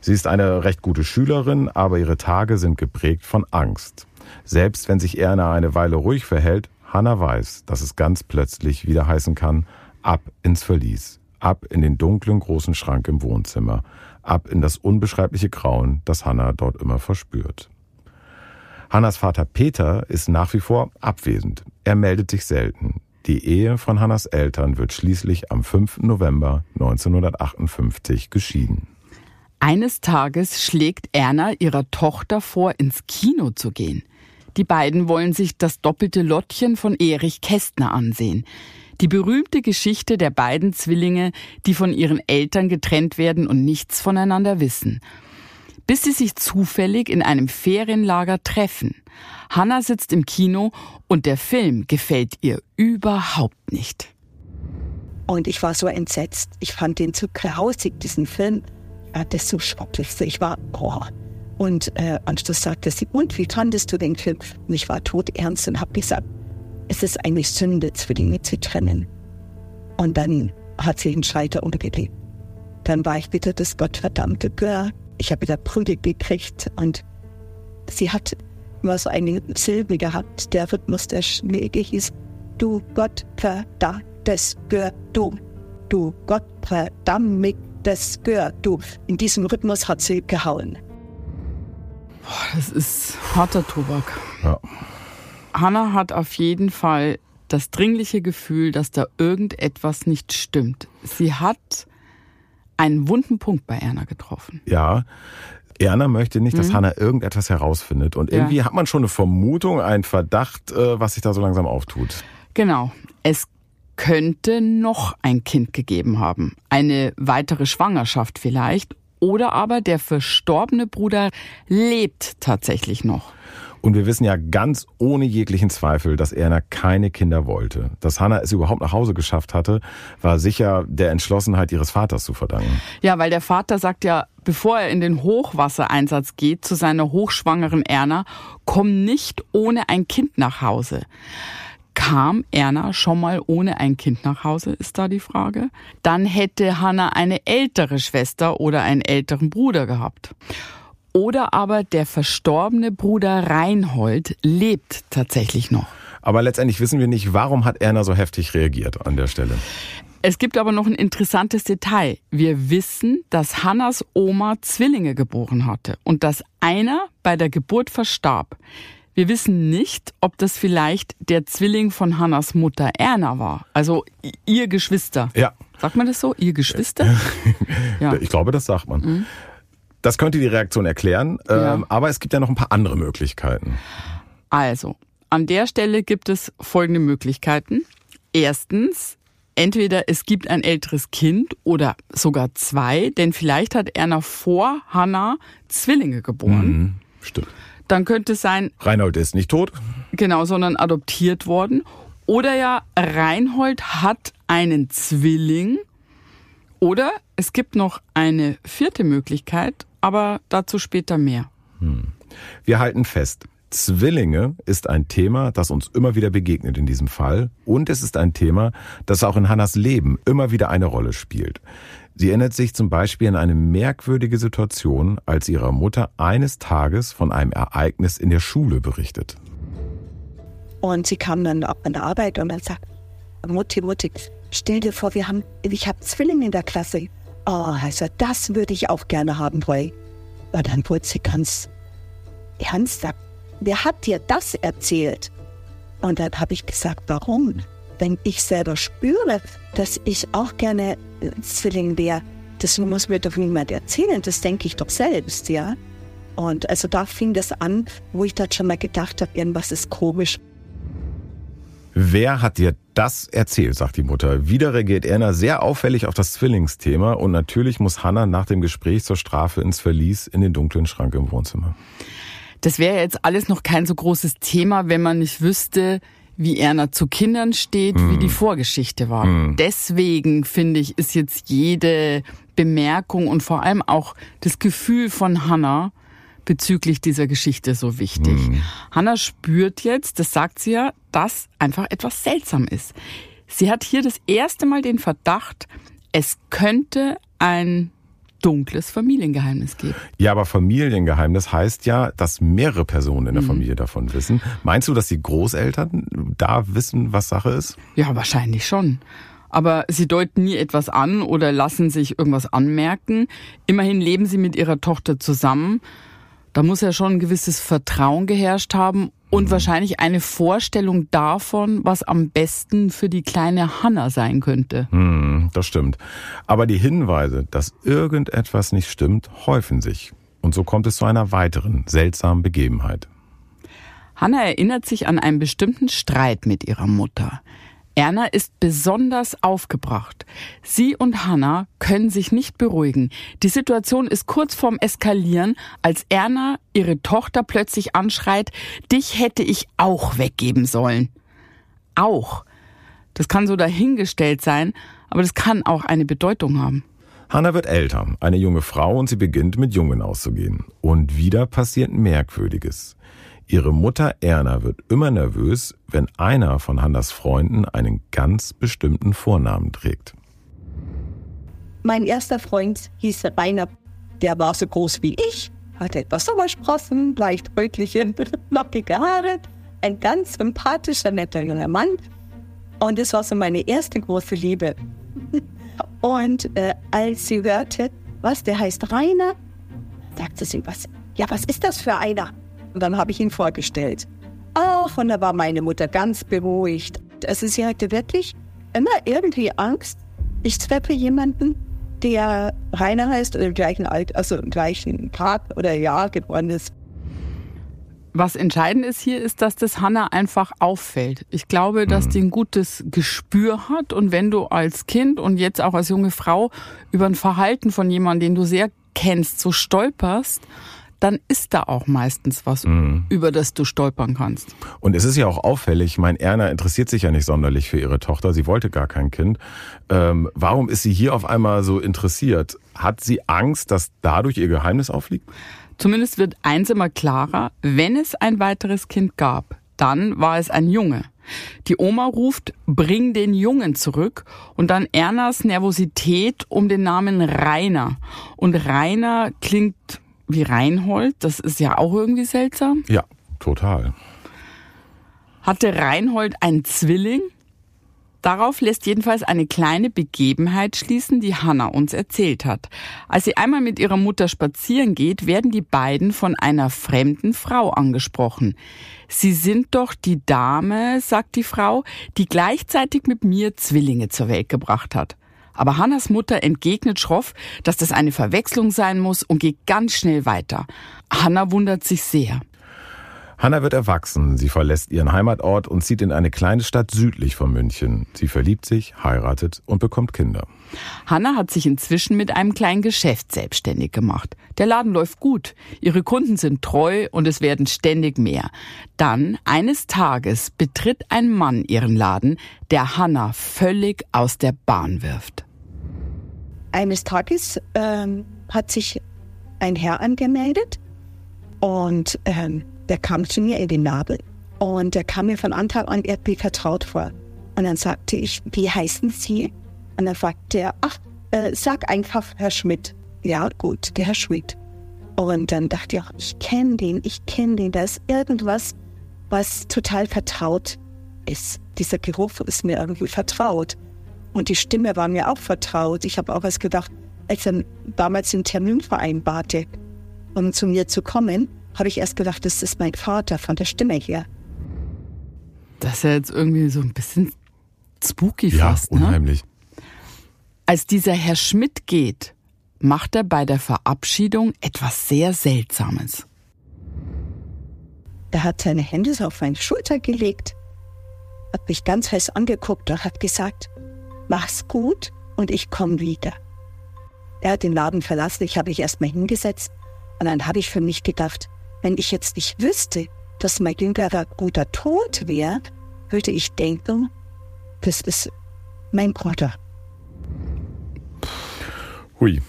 Sie ist eine recht gute Schülerin, aber ihre Tage sind geprägt von Angst. Selbst wenn sich Erna eine Weile ruhig verhält, Hanna weiß, dass es ganz plötzlich wieder heißen kann, ab ins Verlies ab in den dunklen großen Schrank im Wohnzimmer, ab in das unbeschreibliche Grauen, das Hanna dort immer verspürt. Hannas Vater Peter ist nach wie vor abwesend. Er meldet sich selten. Die Ehe von Hannas Eltern wird schließlich am 5. November 1958 geschieden. Eines Tages schlägt Erna ihrer Tochter vor, ins Kino zu gehen. Die beiden wollen sich das doppelte Lottchen von Erich Kästner ansehen. Die berühmte Geschichte der beiden Zwillinge, die von ihren Eltern getrennt werden und nichts voneinander wissen. Bis sie sich zufällig in einem Ferienlager treffen. Hannah sitzt im Kino und der Film gefällt ihr überhaupt nicht. Und ich war so entsetzt. Ich fand den zu grausig, diesen Film. Er hat das so schrecklich. Ich war, oh. Und äh, anschluss sagte sie, und wie fandest du den Film? Und ich war todernst und habe gesagt, es ist eigentlich Sünde, Zwillinge zu trennen. Und dann hat sie einen Scheiter untergelebt. Dann war ich wieder das gottverdammte Girl. Ich habe wieder Prügel gekriegt und sie hat immer so eine Silbe gehabt. Der Rhythmus der Schläge hieß, du gottverdammtes Gör, du, du gottverdammtes Gör, du. In diesem Rhythmus hat sie gehauen. Boah, das ist harter Tobak. Ja. Hannah hat auf jeden Fall das dringliche Gefühl, dass da irgendetwas nicht stimmt. Sie hat einen wunden Punkt bei Erna getroffen. Ja. Erna möchte nicht, dass mhm. Hannah irgendetwas herausfindet. Und irgendwie ja. hat man schon eine Vermutung, einen Verdacht, äh, was sich da so langsam auftut. Genau. Es könnte noch ein Kind gegeben haben. Eine weitere Schwangerschaft vielleicht. Oder aber der verstorbene Bruder lebt tatsächlich noch. Und wir wissen ja ganz ohne jeglichen Zweifel, dass Erna keine Kinder wollte. Dass Hannah es überhaupt nach Hause geschafft hatte, war sicher der Entschlossenheit ihres Vaters zu verdanken. Ja, weil der Vater sagt ja, bevor er in den Hochwassereinsatz geht zu seiner hochschwangeren Erna, komm nicht ohne ein Kind nach Hause. Kam Erna schon mal ohne ein Kind nach Hause, ist da die Frage. Dann hätte Hannah eine ältere Schwester oder einen älteren Bruder gehabt. Oder aber der verstorbene Bruder Reinhold lebt tatsächlich noch. Aber letztendlich wissen wir nicht, warum hat Erna so heftig reagiert an der Stelle. Es gibt aber noch ein interessantes Detail. Wir wissen, dass Hannas Oma Zwillinge geboren hatte und dass einer bei der Geburt verstarb. Wir wissen nicht, ob das vielleicht der Zwilling von Hannas Mutter Erna war, also ihr Geschwister. Ja. Sagt man das so? Ihr Geschwister? ja. Ich glaube, das sagt man. Mhm. Das könnte die Reaktion erklären, ja. ähm, aber es gibt ja noch ein paar andere Möglichkeiten. Also, an der Stelle gibt es folgende Möglichkeiten. Erstens, entweder es gibt ein älteres Kind oder sogar zwei, denn vielleicht hat Erna vor Hannah Zwillinge geboren. Mhm, stimmt. Dann könnte es sein. Reinhold ist nicht tot. Genau, sondern adoptiert worden. Oder ja, Reinhold hat einen Zwilling. Oder es gibt noch eine vierte Möglichkeit aber dazu später mehr. Hm. Wir halten fest, Zwillinge ist ein Thema, das uns immer wieder begegnet in diesem Fall. Und es ist ein Thema, das auch in Hannas Leben immer wieder eine Rolle spielt. Sie erinnert sich zum Beispiel an eine merkwürdige Situation, als ihre Mutter eines Tages von einem Ereignis in der Schule berichtet. Und sie kam dann ab an der Arbeit und dann sagt, Mutti, Mutti, stell dir vor, wir haben, ich habe Zwillinge in der Klasse. Oh, also das würde ich auch gerne haben wollen. Und dann wurde sie ganz ernsthaft. Wer hat dir das erzählt? Und dann habe ich gesagt, warum? Wenn ich selber spüre, dass ich auch gerne Zwilling wäre, das muss mir doch niemand erzählen, das denke ich doch selbst, ja. Und also da fing das an, wo ich dann schon mal gedacht habe, irgendwas ist komisch. Wer hat dir das erzählt, sagt die Mutter. Wieder reagiert Erna sehr auffällig auf das Zwillingsthema und natürlich muss Hannah nach dem Gespräch zur Strafe ins Verlies in den dunklen Schrank im Wohnzimmer. Das wäre jetzt alles noch kein so großes Thema, wenn man nicht wüsste, wie Erna zu Kindern steht, mm. wie die Vorgeschichte war. Mm. Deswegen finde ich, ist jetzt jede Bemerkung und vor allem auch das Gefühl von Hannah bezüglich dieser Geschichte so wichtig. Mm. Hannah spürt jetzt, das sagt sie ja, dass einfach etwas seltsam ist. Sie hat hier das erste Mal den Verdacht, es könnte ein dunkles Familiengeheimnis gibt. Ja, aber Familiengeheimnis heißt ja, dass mehrere Personen in der mhm. Familie davon wissen. Meinst du, dass die Großeltern da wissen, was Sache ist? Ja, wahrscheinlich schon. Aber sie deuten nie etwas an oder lassen sich irgendwas anmerken. Immerhin leben sie mit ihrer Tochter zusammen. Da muss ja schon ein gewisses Vertrauen geherrscht haben und mhm. wahrscheinlich eine Vorstellung davon, was am besten für die kleine Hanna sein könnte. Hm, das stimmt. Aber die Hinweise, dass irgendetwas nicht stimmt, häufen sich. Und so kommt es zu einer weiteren seltsamen Begebenheit. Hanna erinnert sich an einen bestimmten Streit mit ihrer Mutter. Erna ist besonders aufgebracht. Sie und Hannah können sich nicht beruhigen. Die Situation ist kurz vorm Eskalieren, als Erna ihre Tochter plötzlich anschreit, dich hätte ich auch weggeben sollen. Auch. Das kann so dahingestellt sein, aber das kann auch eine Bedeutung haben. Hannah wird älter, eine junge Frau und sie beginnt mit Jungen auszugehen. Und wieder passiert Merkwürdiges. Ihre Mutter Erna wird immer nervös, wenn einer von Hannas Freunden einen ganz bestimmten Vornamen trägt. Mein erster Freund hieß Rainer. Der war so groß wie ich, hatte etwas Sommersprossen, leicht rötliche, lockige Haare, ein ganz sympathischer, netter junger Mann. Und es war so meine erste große Liebe. Und äh, als sie hörte, was, der heißt Rainer, sagte sie, was, ja, was ist das für einer? Und dann habe ich ihn vorgestellt. Ach, und da war meine Mutter ganz beruhigt. Also sie hatte wirklich immer irgendwie Angst, ich treffe jemanden, der Rainer heißt oder im gleichen Alter, also im gleichen Tag oder Jahr geboren ist. Was entscheidend ist hier, ist, dass das Hanna einfach auffällt. Ich glaube, dass mhm. die ein gutes Gespür hat und wenn du als Kind und jetzt auch als junge Frau über ein Verhalten von jemandem, den du sehr kennst, so stolperst, dann ist da auch meistens was, mhm. über das du stolpern kannst. Und es ist ja auch auffällig, mein Erna interessiert sich ja nicht sonderlich für ihre Tochter, sie wollte gar kein Kind. Ähm, warum ist sie hier auf einmal so interessiert? Hat sie Angst, dass dadurch ihr Geheimnis aufliegt? Zumindest wird eins immer klarer, wenn es ein weiteres Kind gab, dann war es ein Junge. Die Oma ruft, bring den Jungen zurück und dann Ernas Nervosität um den Namen Rainer. Und Rainer klingt wie Reinhold. Das ist ja auch irgendwie seltsam. Ja, total. Hatte Reinhold einen Zwilling? Darauf lässt jedenfalls eine kleine Begebenheit schließen, die Hanna uns erzählt hat. Als sie einmal mit ihrer Mutter spazieren geht, werden die beiden von einer fremden Frau angesprochen. Sie sind doch die Dame, sagt die Frau, die gleichzeitig mit mir Zwillinge zur Welt gebracht hat. Aber Hannas Mutter entgegnet schroff, dass das eine Verwechslung sein muss und geht ganz schnell weiter. Hanna wundert sich sehr. Hanna wird erwachsen. Sie verlässt ihren Heimatort und zieht in eine kleine Stadt südlich von München. Sie verliebt sich, heiratet und bekommt Kinder. Hanna hat sich inzwischen mit einem kleinen Geschäft selbstständig gemacht. Der Laden läuft gut. Ihre Kunden sind treu und es werden ständig mehr. Dann, eines Tages, betritt ein Mann ihren Laden, der Hanna völlig aus der Bahn wirft. Eines Tages ähm, hat sich ein Herr angemeldet und ähm, der kam zu mir in den Nabel und der kam mir von Anfang an irgendwie vertraut vor. Und dann sagte ich, wie heißen Sie? Und dann fragte er, ach, äh, sag einfach Herr Schmidt. Ja, gut, der Herr Schmidt. Und dann dachte ich, ach, ich kenne den, ich kenne den, da ist irgendwas, was total vertraut ist. Dieser Geruch ist mir irgendwie vertraut. Und die Stimme war mir auch vertraut. Ich habe auch was gedacht, als er damals den Termin vereinbarte, um zu mir zu kommen, habe ich erst gedacht, das ist mein Vater von der Stimme her. Das ist ja jetzt irgendwie so ein bisschen spooky Ja, fast, ne? unheimlich. Als dieser Herr Schmidt geht, macht er bei der Verabschiedung etwas sehr Seltsames. Er hat seine Hände so auf meine Schulter gelegt, hat mich ganz heiß angeguckt und hat gesagt, mach's gut und ich komme wieder. Er hat den Laden verlassen, ich habe mich erstmal hingesetzt und dann habe ich für mich gedacht, wenn ich jetzt nicht wüsste, dass mein jüngerer Bruder tot wäre, würde ich denken, das ist mein Bruder. Hui.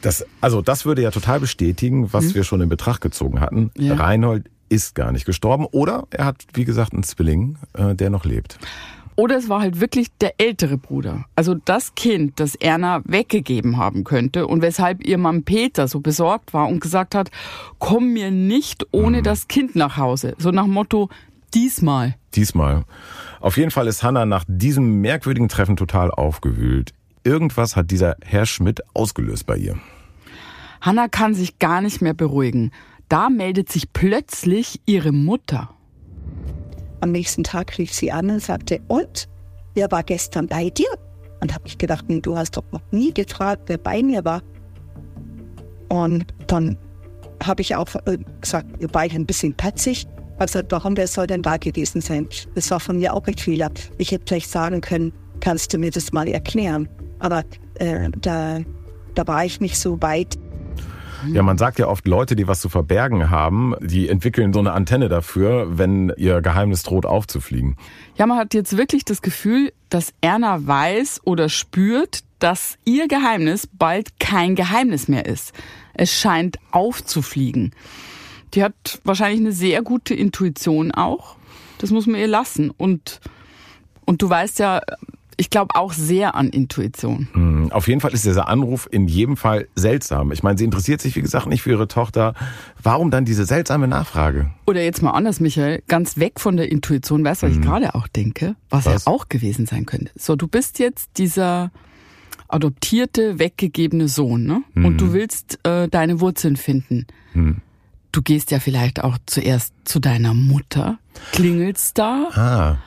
Das, also das würde ja total bestätigen, was wir schon in Betracht gezogen hatten. Ja. Reinhold ist gar nicht gestorben oder er hat, wie gesagt, einen Zwilling, äh, der noch lebt. Oder es war halt wirklich der ältere Bruder. Also das Kind, das Erna weggegeben haben könnte und weshalb ihr Mann Peter so besorgt war und gesagt hat, komm mir nicht ohne das Kind nach Hause. So nach Motto, diesmal. Diesmal. Auf jeden Fall ist Hanna nach diesem merkwürdigen Treffen total aufgewühlt. Irgendwas hat dieser Herr Schmidt ausgelöst bei ihr. Hanna kann sich gar nicht mehr beruhigen. Da meldet sich plötzlich ihre Mutter. Am nächsten Tag rief sie an und sagte, und, wer war gestern bei dir? Und habe ich gedacht, "Hm, du hast doch noch nie gefragt, wer bei mir war. Und dann habe ich auch äh, gesagt, ihr beide ein bisschen patzig. Gesagt, warum, wer soll denn da gewesen sein? Das war von mir auch ein Fehler. Ich hätte vielleicht sagen können, kannst du mir das mal erklären? Aber äh, da, da war ich nicht so weit. Ja, man sagt ja oft, Leute, die was zu verbergen haben, die entwickeln so eine Antenne dafür, wenn ihr Geheimnis droht aufzufliegen. Ja, man hat jetzt wirklich das Gefühl, dass Erna weiß oder spürt, dass ihr Geheimnis bald kein Geheimnis mehr ist. Es scheint aufzufliegen. Die hat wahrscheinlich eine sehr gute Intuition auch. Das muss man ihr lassen. Und, und du weißt ja, ich glaube auch sehr an Intuition. Hm, Auf jeden Fall ist dieser Anruf in jedem Fall seltsam. Ich meine, sie interessiert sich, wie gesagt, nicht für ihre Tochter. Warum dann diese seltsame Nachfrage? Oder jetzt mal anders, Michael, ganz weg von der Intuition, weißt du, was ich gerade auch denke? Was, Was? ja auch gewesen sein könnte. So, du bist jetzt dieser adoptierte, weggegebene Sohn, ne? Und du willst äh, deine Wurzeln finden. Du gehst ja vielleicht auch zuerst zu deiner Mutter, klingelst da Ah,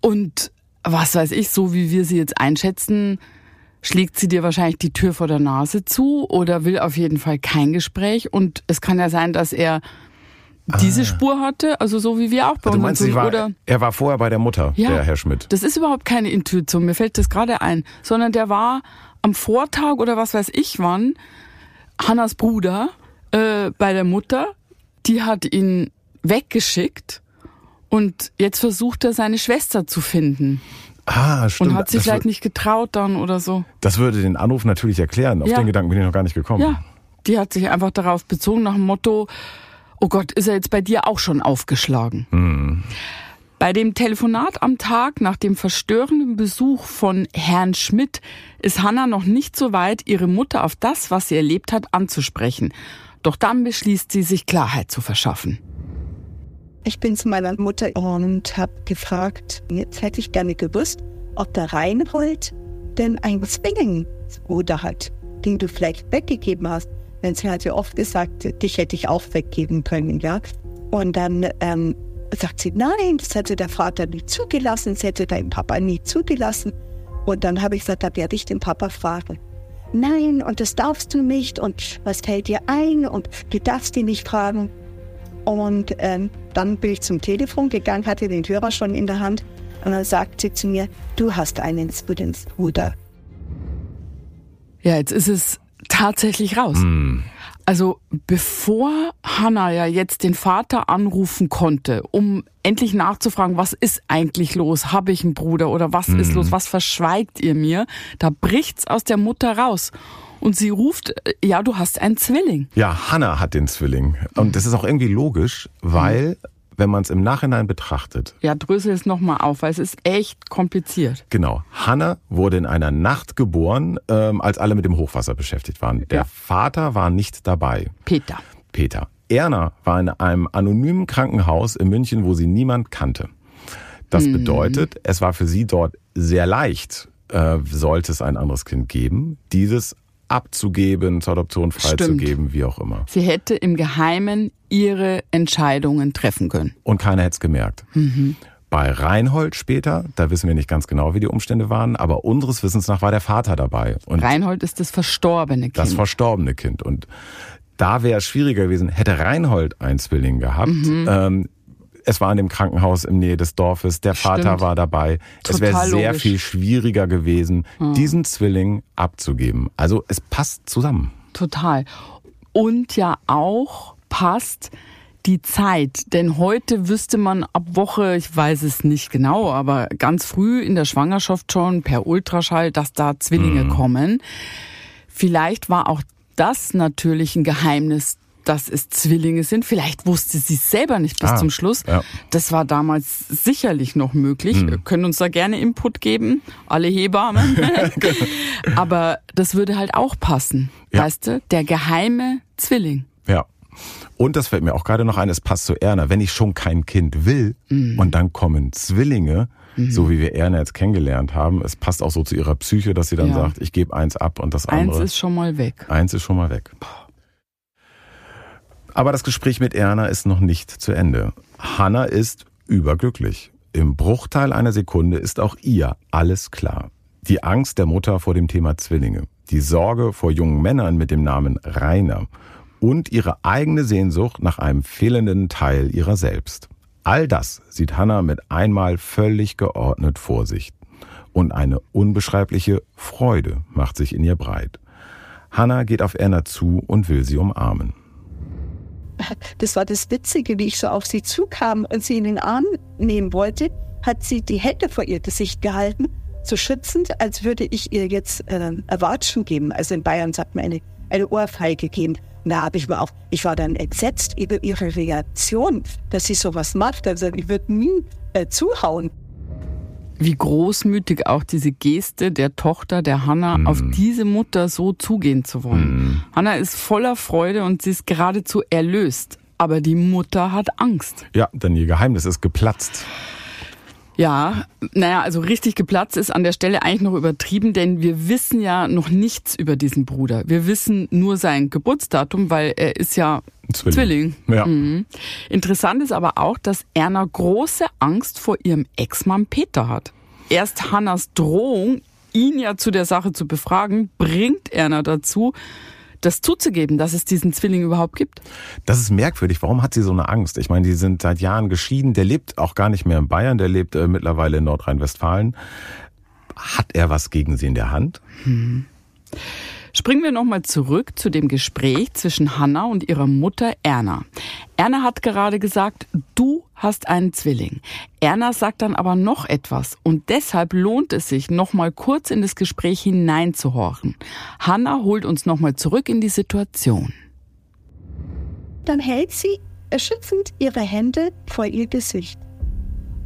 und was weiß ich, so wie wir sie jetzt einschätzen, schlägt sie dir wahrscheinlich die Tür vor der Nase zu oder will auf jeden Fall kein Gespräch. Und es kann ja sein, dass er diese Spur hatte, also so wie wir auch bei Ah. du unseren meinst, war, oder er war vorher bei der Mutter, Ja. der Herr Schmidt. das ist überhaupt keine Intuition, mir fällt das gerade ein, sondern der war am Vortag oder was weiß ich wann, Hannas Bruder äh, bei der Mutter, die hat ihn weggeschickt und jetzt versucht er seine Schwester zu finden Ah, stimmt. und hat sich vielleicht nicht getraut dann oder so. das würde den Anruf natürlich erklären. Auf Ja. den Gedanken bin ich noch gar nicht gekommen. Ja, die hat sich einfach darauf bezogen nach dem Motto, oh Gott, ist er jetzt bei dir auch schon aufgeschlagen? Bei dem Telefonat am Tag nach dem verstörenden Besuch von Herrn Schmidt ist Hanna noch nicht so weit, ihre Mutter auf das, was sie erlebt hat, anzusprechen. Doch dann beschließt sie, sich Klarheit zu verschaffen. Ich bin zu meiner Mutter und habe gefragt, jetzt hätte ich gerne gewusst, ob der Reinhold denn einen Zwillingsbruder hat, den du vielleicht weggegeben hast. Denn sie hat ja oft gesagt, dich hätte ich auch weggeben können, ja. Und dann ähm, sagt sie, nein, das hätte der Vater nie zugelassen, das hätte dein Papa nie zugelassen. Und dann habe ich gesagt, da werde ich den Papa fragen. Nein, und das darfst du nicht und was fällt dir ein und du darfst ihn nicht fragen. Und ähm, dann bin ich zum Telefon gegangen, hatte den Hörer schon in der Hand. Und dann sagt sie zu mir, du hast einen Zwillingsbruder. Ja, jetzt ist es tatsächlich raus. Also bevor Hannah ja jetzt den Vater anrufen konnte, um endlich nachzufragen, was ist eigentlich los? Habe ich einen Bruder oder was ist los? Was verschweigt ihr mir? Da bricht's aus der Mutter raus. Und sie ruft, ja, du hast einen Zwilling. Ja, Hannah hat den Zwilling. Und das ist auch irgendwie logisch, weil, wenn man es im Nachhinein betrachtet, Ja, drösel es nochmal auf, weil es ist echt kompliziert. genau, Hannah wurde in einer Nacht geboren, ähm, als alle mit dem Hochwasser beschäftigt waren. Der Ja. Vater war nicht dabei, Peter. Peter. Erna war in einem anonymen Krankenhaus in München, wo sie niemand kannte. Das mhm. bedeutet, es war für sie dort sehr leicht, äh, sollte es ein anderes Kind geben, dieses abzugeben, zur Adoption freizugeben, wie auch immer. Sie hätte im Geheimen ihre Entscheidungen treffen können. Und keiner hätte es gemerkt. Mhm. Bei Reinhold später, da wissen wir nicht ganz genau, wie die Umstände waren, aber unseres Wissens nach war der Vater dabei. Und Reinhold ist das verstorbene Kind. Das verstorbene Kind. Und da wäre es schwieriger gewesen, hätte Reinhold ein Zwilling gehabt. Mhm. Ähm, es war in dem Krankenhaus im Nähe des Dorfes, der Stimmt. Vater war dabei. Total es wäre sehr logisch. viel schwieriger gewesen, hm. diesen Zwilling abzugeben. Also es passt zusammen. Total. Und ja auch passt die Zeit. Denn heute wüsste man ab Woche, ich weiß es nicht genau, aber ganz früh in der Schwangerschaft schon per Ultraschall, dass da Zwillinge mhm. kommen. Vielleicht war auch das natürlich ein Geheimnis dass es Zwillinge sind. Vielleicht wusste sie es selber nicht bis ah, zum Schluss. Ja. Das war damals sicherlich noch möglich. Hm. Wir können uns da gerne Input geben, alle Hebammen. Aber das würde halt auch passen. Ja. Weißt du, der geheime Zwilling. Ja. Und das fällt mir auch gerade noch ein, es passt zu Erna. Wenn ich schon kein Kind will mhm. und dann kommen Zwillinge, mhm. so wie wir Erna jetzt kennengelernt haben, es passt auch so zu ihrer Psyche, dass sie dann ja. sagt, ich gebe eins ab und das andere. Eins ist schon mal weg. Eins ist schon mal weg. Aber das Gespräch mit Erna ist noch nicht zu Ende. Hanna ist überglücklich. Im Bruchteil einer Sekunde ist auch ihr alles klar. Die Angst der Mutter vor dem Thema Zwillinge, die Sorge vor jungen Männern mit dem Namen Rainer und ihre eigene Sehnsucht nach einem fehlenden Teil ihrer selbst. All das sieht Hanna mit einmal völlig geordnet vor sich. Und eine unbeschreibliche Freude macht sich in ihr breit. Hanna geht auf Erna zu und will sie umarmen das war das Witzige, wie ich so auf sie zukam und sie in den Arm nehmen wollte, hat sie die Hände vor ihr Gesicht gehalten, so schützend, als würde ich ihr jetzt äh, Erwatschen geben. Also in Bayern sagt man eine, eine Ohrfeige geben. Und da habe ich mir auch, ich war dann entsetzt über ihre Reaktion, dass sie sowas macht. Also ich würde nie äh, zuhauen wie großmütig auch diese Geste der Tochter der Hanna mm. auf diese Mutter so zugehen zu wollen. Mm. Hanna ist voller Freude und sie ist geradezu erlöst. Aber die Mutter hat Angst. Ja, denn ihr Geheimnis ist geplatzt. Ja, naja, also richtig geplatzt ist an der Stelle eigentlich noch übertrieben, denn wir wissen ja noch nichts über diesen Bruder. Wir wissen nur sein Geburtsdatum, weil er ist ja Zwilling. Zwilling. Ja. Mhm. Interessant ist aber auch, dass Erna große Angst vor ihrem Ex-Mann Peter hat. Erst Hannas Drohung, ihn ja zu der Sache zu befragen, bringt Erna dazu, das zuzugeben, dass es diesen Zwilling überhaupt gibt? Das ist merkwürdig. Warum hat sie so eine Angst? Ich meine, die sind seit Jahren geschieden. Der lebt auch gar nicht mehr in Bayern, der lebt äh, mittlerweile in Nordrhein-Westfalen. Hat er was gegen sie in der Hand? Hm. Springen wir nochmal zurück zu dem Gespräch zwischen Hanna und ihrer Mutter Erna. Erna hat gerade gesagt, du hast einen Zwilling. Erna sagt dann aber noch etwas und deshalb lohnt es sich, nochmal kurz in das Gespräch hineinzuhorchen. Hanna holt uns nochmal zurück in die Situation. Dann hält sie erschützend ihre Hände vor ihr Gesicht.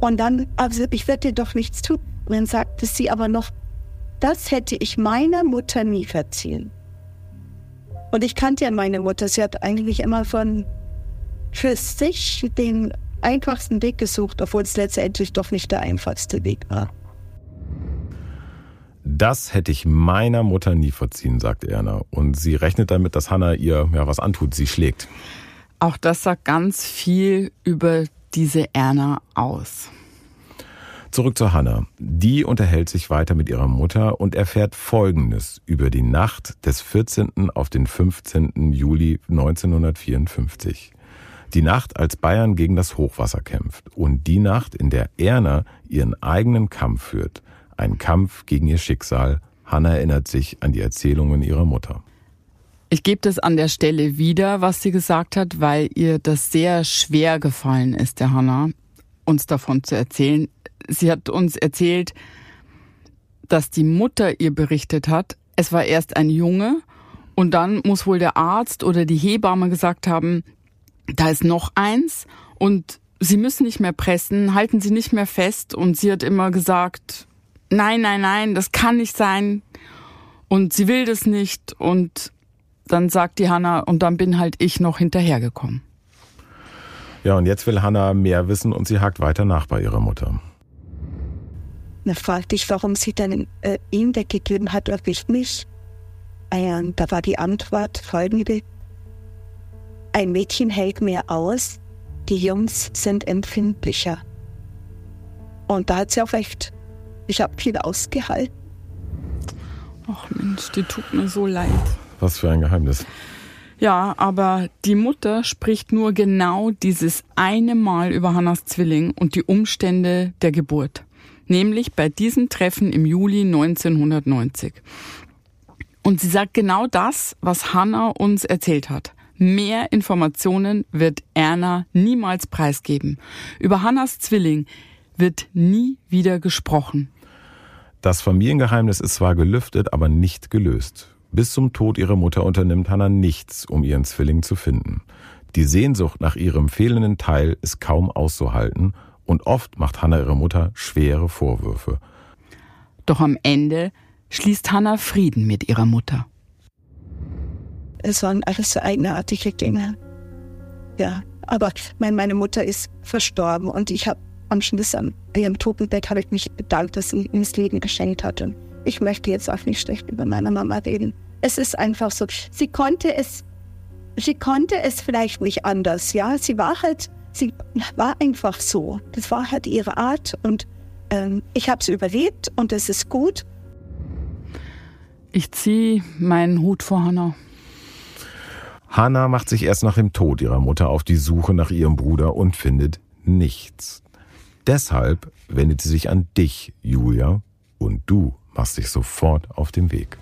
Und dann, also ich werde dir doch nichts tun. Und dann sagte sie aber noch, das hätte ich meiner Mutter nie verziehen. Und ich kannte ja meine Mutter. Sie hat eigentlich immer von für sich den einfachsten Weg gesucht, obwohl es letztendlich doch nicht der einfachste Weg war. Das hätte ich meiner Mutter nie verziehen, sagt Erna. Und sie rechnet damit, dass Hannah ihr ja was antut, sie schlägt. Auch das sagt ganz viel über diese Erna aus. Zurück zu Hannah. Die unterhält sich weiter mit ihrer Mutter und erfährt Folgendes über die Nacht des 14. auf den 15. Juli 1954. Die Nacht, als Bayern gegen das Hochwasser kämpft und die Nacht, in der Erna ihren eigenen Kampf führt. Ein Kampf gegen ihr Schicksal. Hannah erinnert sich an die Erzählungen ihrer Mutter. Ich gebe das an der Stelle wieder, was sie gesagt hat, weil ihr das sehr schwer gefallen ist, der Hannah, uns davon zu erzählen sie hat uns erzählt, dass die Mutter ihr berichtet hat, es war erst ein Junge und dann muss wohl der Arzt oder die Hebamme gesagt haben, da ist noch eins und Sie müssen nicht mehr pressen, halten Sie nicht mehr fest und sie hat immer gesagt, nein, nein, nein, das kann nicht sein und sie will das nicht und dann sagt die Hanna und dann bin halt ich noch hinterhergekommen. Ja, und jetzt will Hanna mehr wissen und sie hakt weiter nach bei ihrer Mutter. dann fragte ich, warum sie dann äh, ihm weggegeben hat und nicht mich. Und da war die Antwort folgende. Ein Mädchen hält mehr aus, die Jungs sind empfindlicher. Und da hat sie auch recht. Ich habe viel ausgehalten. Ach Mensch, die tut mir so leid. Was für ein Geheimnis. Ja, aber die Mutter spricht nur genau dieses eine Mal über Hannas Zwilling und die Umstände der Geburt. Nämlich bei diesem Treffen im Juli 1990. Und sie sagt genau das, was Hannah uns erzählt hat. Mehr Informationen wird Erna niemals preisgeben. Über Hannas Zwilling wird nie wieder gesprochen. Das Familiengeheimnis ist zwar gelüftet, aber nicht gelöst. Bis zum Tod ihrer Mutter unternimmt Hannah nichts, um ihren Zwilling zu finden. Die Sehnsucht nach ihrem fehlenden Teil ist kaum auszuhalten und oft macht Hannah ihre Mutter schwere Vorwürfe. Doch am Ende schließt Hannah Frieden mit ihrer Mutter. Es waren alles so eigenartige Dinge. Ja, aber mein, meine Mutter ist verstorben und ich habe am Schluss an ihrem Totenbett habe ich mich bedankt, dass sie ihm das Leben geschenkt hatte. Ich möchte jetzt auch nicht schlecht über meine Mama reden. Es ist einfach so. Sie konnte es, sie konnte es vielleicht nicht anders, ja. Sie war halt, sie war einfach so. Das war halt ihre Art und ähm, ich habe es überlebt und es ist gut. Ich ziehe meinen Hut vor Hannah. Hannah macht sich erst nach dem Tod ihrer Mutter auf die Suche nach ihrem Bruder und findet nichts. Deshalb wendet sie sich an dich, Julia, und du machst dich sofort auf den Weg.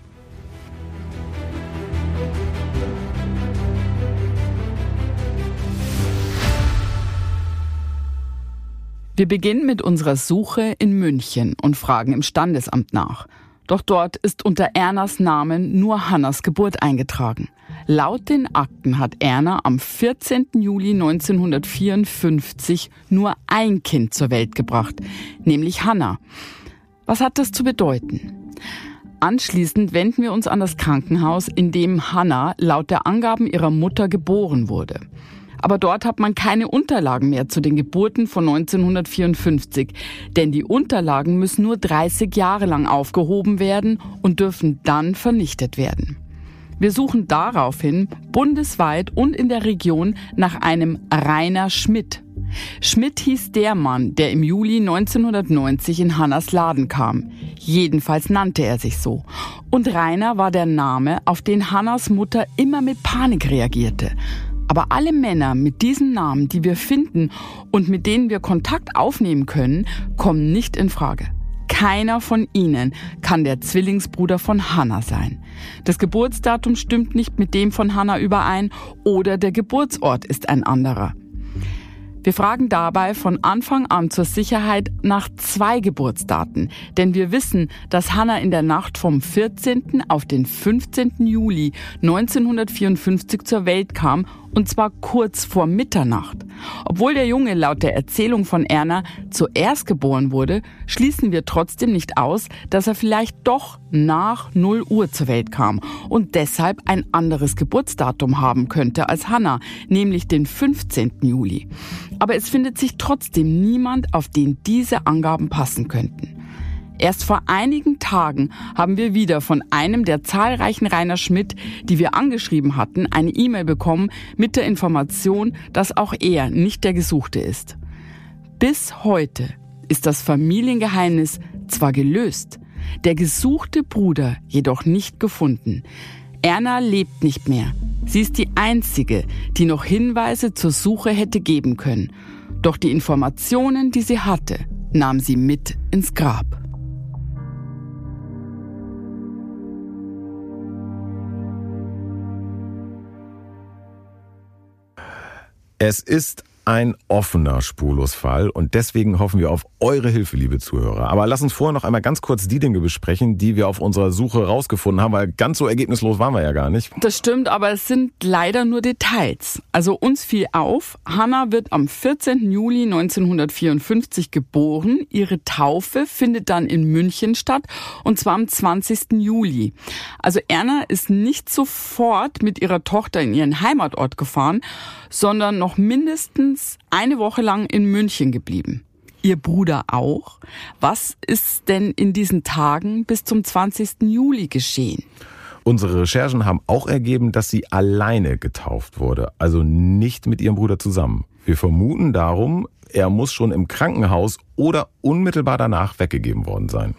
Wir beginnen mit unserer Suche in München und fragen im Standesamt nach. Doch dort ist unter Ernas Namen nur Hannas Geburt eingetragen. Laut den Akten hat Erna am 14. Juli 1954 nur ein Kind zur Welt gebracht, nämlich Hanna. Was hat das zu bedeuten? Anschließend wenden wir uns an das Krankenhaus, in dem Hanna laut der Angaben ihrer Mutter geboren wurde. Aber dort hat man keine Unterlagen mehr zu den Geburten von 1954, denn die Unterlagen müssen nur 30 Jahre lang aufgehoben werden und dürfen dann vernichtet werden. Wir suchen daraufhin bundesweit und in der Region nach einem Rainer Schmidt. Schmidt hieß der Mann, der im Juli 1990 in Hannas Laden kam. Jedenfalls nannte er sich so. Und Rainer war der Name, auf den Hannas Mutter immer mit Panik reagierte. Aber alle Männer mit diesem Namen, die wir finden und mit denen wir Kontakt aufnehmen können, kommen nicht in Frage. Keiner von ihnen kann der Zwillingsbruder von Hannah sein. Das Geburtsdatum stimmt nicht mit dem von Hannah überein oder der Geburtsort ist ein anderer. Wir fragen dabei von Anfang an zur Sicherheit nach zwei Geburtsdaten, denn wir wissen, dass Hannah in der Nacht vom 14. auf den 15. Juli 1954 zur Welt kam und zwar kurz vor Mitternacht. Obwohl der Junge laut der Erzählung von Erna zuerst geboren wurde, schließen wir trotzdem nicht aus, dass er vielleicht doch nach 0 Uhr zur Welt kam und deshalb ein anderes Geburtsdatum haben könnte als Hannah, nämlich den 15. Juli. Aber es findet sich trotzdem niemand, auf den diese Angaben passen könnten. Erst vor einigen Tagen haben wir wieder von einem der zahlreichen Rainer Schmidt, die wir angeschrieben hatten, eine E-Mail bekommen mit der Information, dass auch er nicht der Gesuchte ist. Bis heute ist das Familiengeheimnis zwar gelöst, der gesuchte Bruder jedoch nicht gefunden. Erna lebt nicht mehr. Sie ist die Einzige, die noch Hinweise zur Suche hätte geben können. Doch die Informationen, die sie hatte, nahm sie mit ins Grab. Es ist ein offener Spurlosfall und deswegen hoffen wir auf eure Hilfe, liebe Zuhörer. Aber lass uns vorher noch einmal ganz kurz die Dinge besprechen, die wir auf unserer Suche rausgefunden haben, weil ganz so ergebnislos waren wir ja gar nicht. Das stimmt, aber es sind leider nur Details. Also uns fiel auf, Hannah wird am 14. Juli 1954 geboren. Ihre Taufe findet dann in München statt und zwar am 20. Juli. Also Erna ist nicht sofort mit ihrer Tochter in ihren Heimatort gefahren, sondern noch mindestens eine Woche lang in München geblieben. Ihr Bruder auch. Was ist denn in diesen Tagen bis zum 20. Juli geschehen? Unsere Recherchen haben auch ergeben, dass sie alleine getauft wurde, also nicht mit ihrem Bruder zusammen. Wir vermuten darum, er muss schon im Krankenhaus oder unmittelbar danach weggegeben worden sein.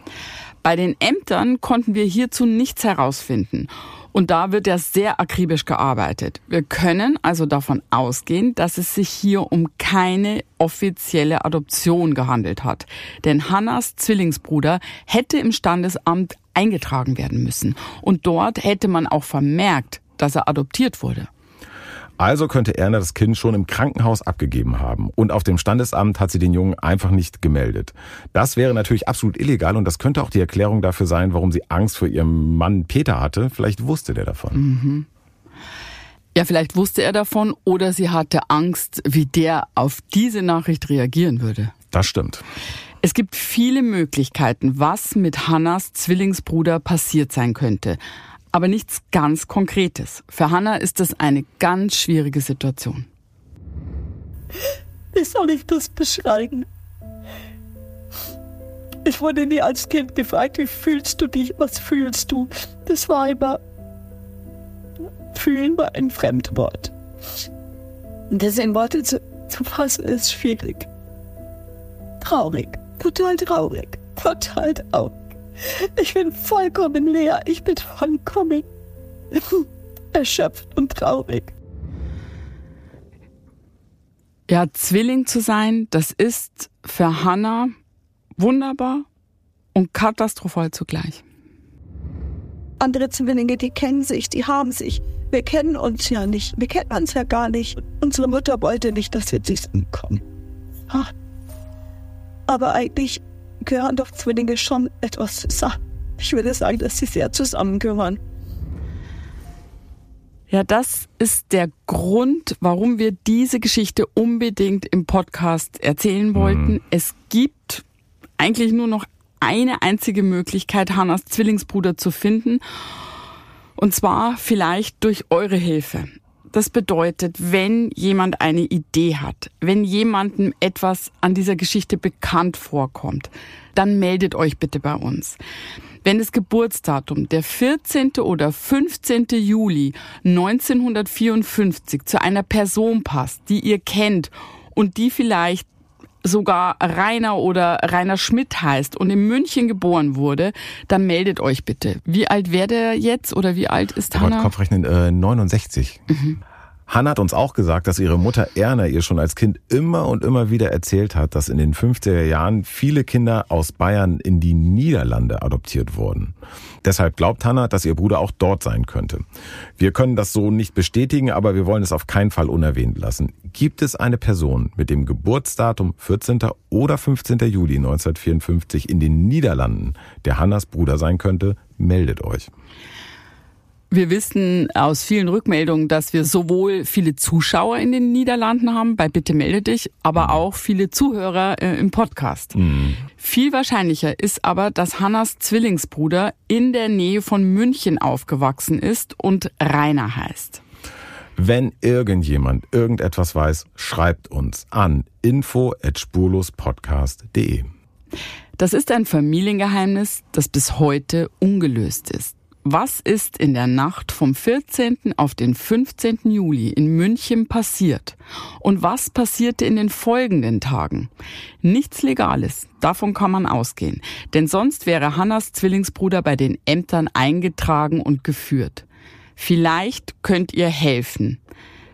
Bei den Ämtern konnten wir hierzu nichts herausfinden. Und da wird ja sehr akribisch gearbeitet. Wir können also davon ausgehen, dass es sich hier um keine offizielle Adoption gehandelt hat. Denn Hannas Zwillingsbruder hätte im Standesamt eingetragen werden müssen. Und dort hätte man auch vermerkt, dass er adoptiert wurde. Also könnte Erna das Kind schon im Krankenhaus abgegeben haben. Und auf dem Standesamt hat sie den Jungen einfach nicht gemeldet. Das wäre natürlich absolut illegal und das könnte auch die Erklärung dafür sein, warum sie Angst vor ihrem Mann Peter hatte. Vielleicht wusste der davon. Mhm. Ja, vielleicht wusste er davon oder sie hatte Angst, wie der auf diese Nachricht reagieren würde. Das stimmt. Es gibt viele Möglichkeiten, was mit Hannas Zwillingsbruder passiert sein könnte aber nichts ganz Konkretes. Für Hannah ist das eine ganz schwierige Situation. Wie soll ich das beschreiben? Ich wurde nie als Kind gefragt, wie fühlst du dich, was fühlst du? Das war immer, fühlen war ein Fremdwort. Das in Worte zu, zu fassen ist schwierig. Traurig, total traurig, total traurig. Ich bin vollkommen leer. Ich bin vollkommen erschöpft und traurig. Ja, Zwilling zu sein, das ist für Hannah wunderbar und katastrophal zugleich. Andere Zwillinge, die kennen sich, die haben sich. Wir kennen uns ja nicht. Wir kennen uns ja gar nicht. Unsere Mutter wollte nicht, dass wir zusammenkommen. Aber eigentlich gehören doch Zwillinge schon etwas zusammen. Ich würde sagen, dass sie sehr zusammengehören. Ja, das ist der Grund, warum wir diese Geschichte unbedingt im Podcast erzählen wollten. Mhm. Es gibt eigentlich nur noch eine einzige Möglichkeit, Hannas Zwillingsbruder zu finden. Und zwar vielleicht durch eure Hilfe. Das bedeutet, wenn jemand eine Idee hat, wenn jemandem etwas an dieser Geschichte bekannt vorkommt, dann meldet euch bitte bei uns. Wenn das Geburtsdatum der 14. oder 15. Juli 1954 zu einer Person passt, die ihr kennt und die vielleicht sogar Rainer oder Rainer Schmidt heißt und in München geboren wurde, dann meldet euch bitte. Wie alt wäre der jetzt oder wie alt ist Hanna? Kopfrechnen äh, 69. Mhm. Hanna hat uns auch gesagt, dass ihre Mutter Erna ihr schon als Kind immer und immer wieder erzählt hat, dass in den 50er Jahren viele Kinder aus Bayern in die Niederlande adoptiert wurden. Deshalb glaubt Hanna, dass ihr Bruder auch dort sein könnte. Wir können das so nicht bestätigen, aber wir wollen es auf keinen Fall unerwähnt lassen. Gibt es eine Person mit dem Geburtsdatum 14. oder 15. Juli 1954 in den Niederlanden, der Hannas Bruder sein könnte, meldet euch. Wir wissen aus vielen Rückmeldungen, dass wir sowohl viele Zuschauer in den Niederlanden haben, bei Bitte melde dich, aber auch viele Zuhörer äh, im Podcast. Mhm. Viel wahrscheinlicher ist aber, dass Hannas Zwillingsbruder in der Nähe von München aufgewachsen ist und Rainer heißt. Wenn irgendjemand irgendetwas weiß, schreibt uns an info@spurlospodcast.de. Das ist ein Familiengeheimnis, das bis heute ungelöst ist. Was ist in der Nacht vom 14. auf den 15. Juli in München passiert? Und was passierte in den folgenden Tagen? Nichts Legales, davon kann man ausgehen. Denn sonst wäre Hannas Zwillingsbruder bei den Ämtern eingetragen und geführt. Vielleicht könnt ihr helfen.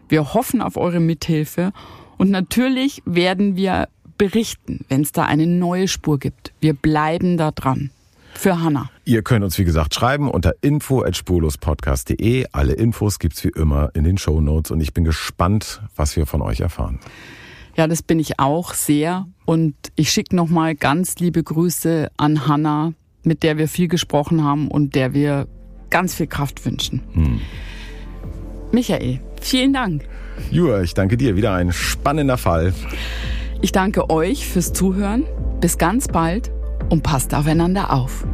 Wir hoffen auf eure Mithilfe und natürlich werden wir berichten, wenn es da eine neue Spur gibt. Wir bleiben da dran für Hanna. Ihr könnt uns wie gesagt schreiben unter info@spurlospodcast.de. Alle Infos gibt's wie immer in den Show Notes und ich bin gespannt, was wir von euch erfahren. Ja, das bin ich auch sehr und ich schicke noch mal ganz liebe Grüße an Hanna, mit der wir viel gesprochen haben und der wir ganz viel Kraft wünschen. Hm. Michael, vielen Dank. Jura, ich danke dir. Wieder ein spannender Fall. Ich danke euch fürs Zuhören. Bis ganz bald und passt aufeinander auf.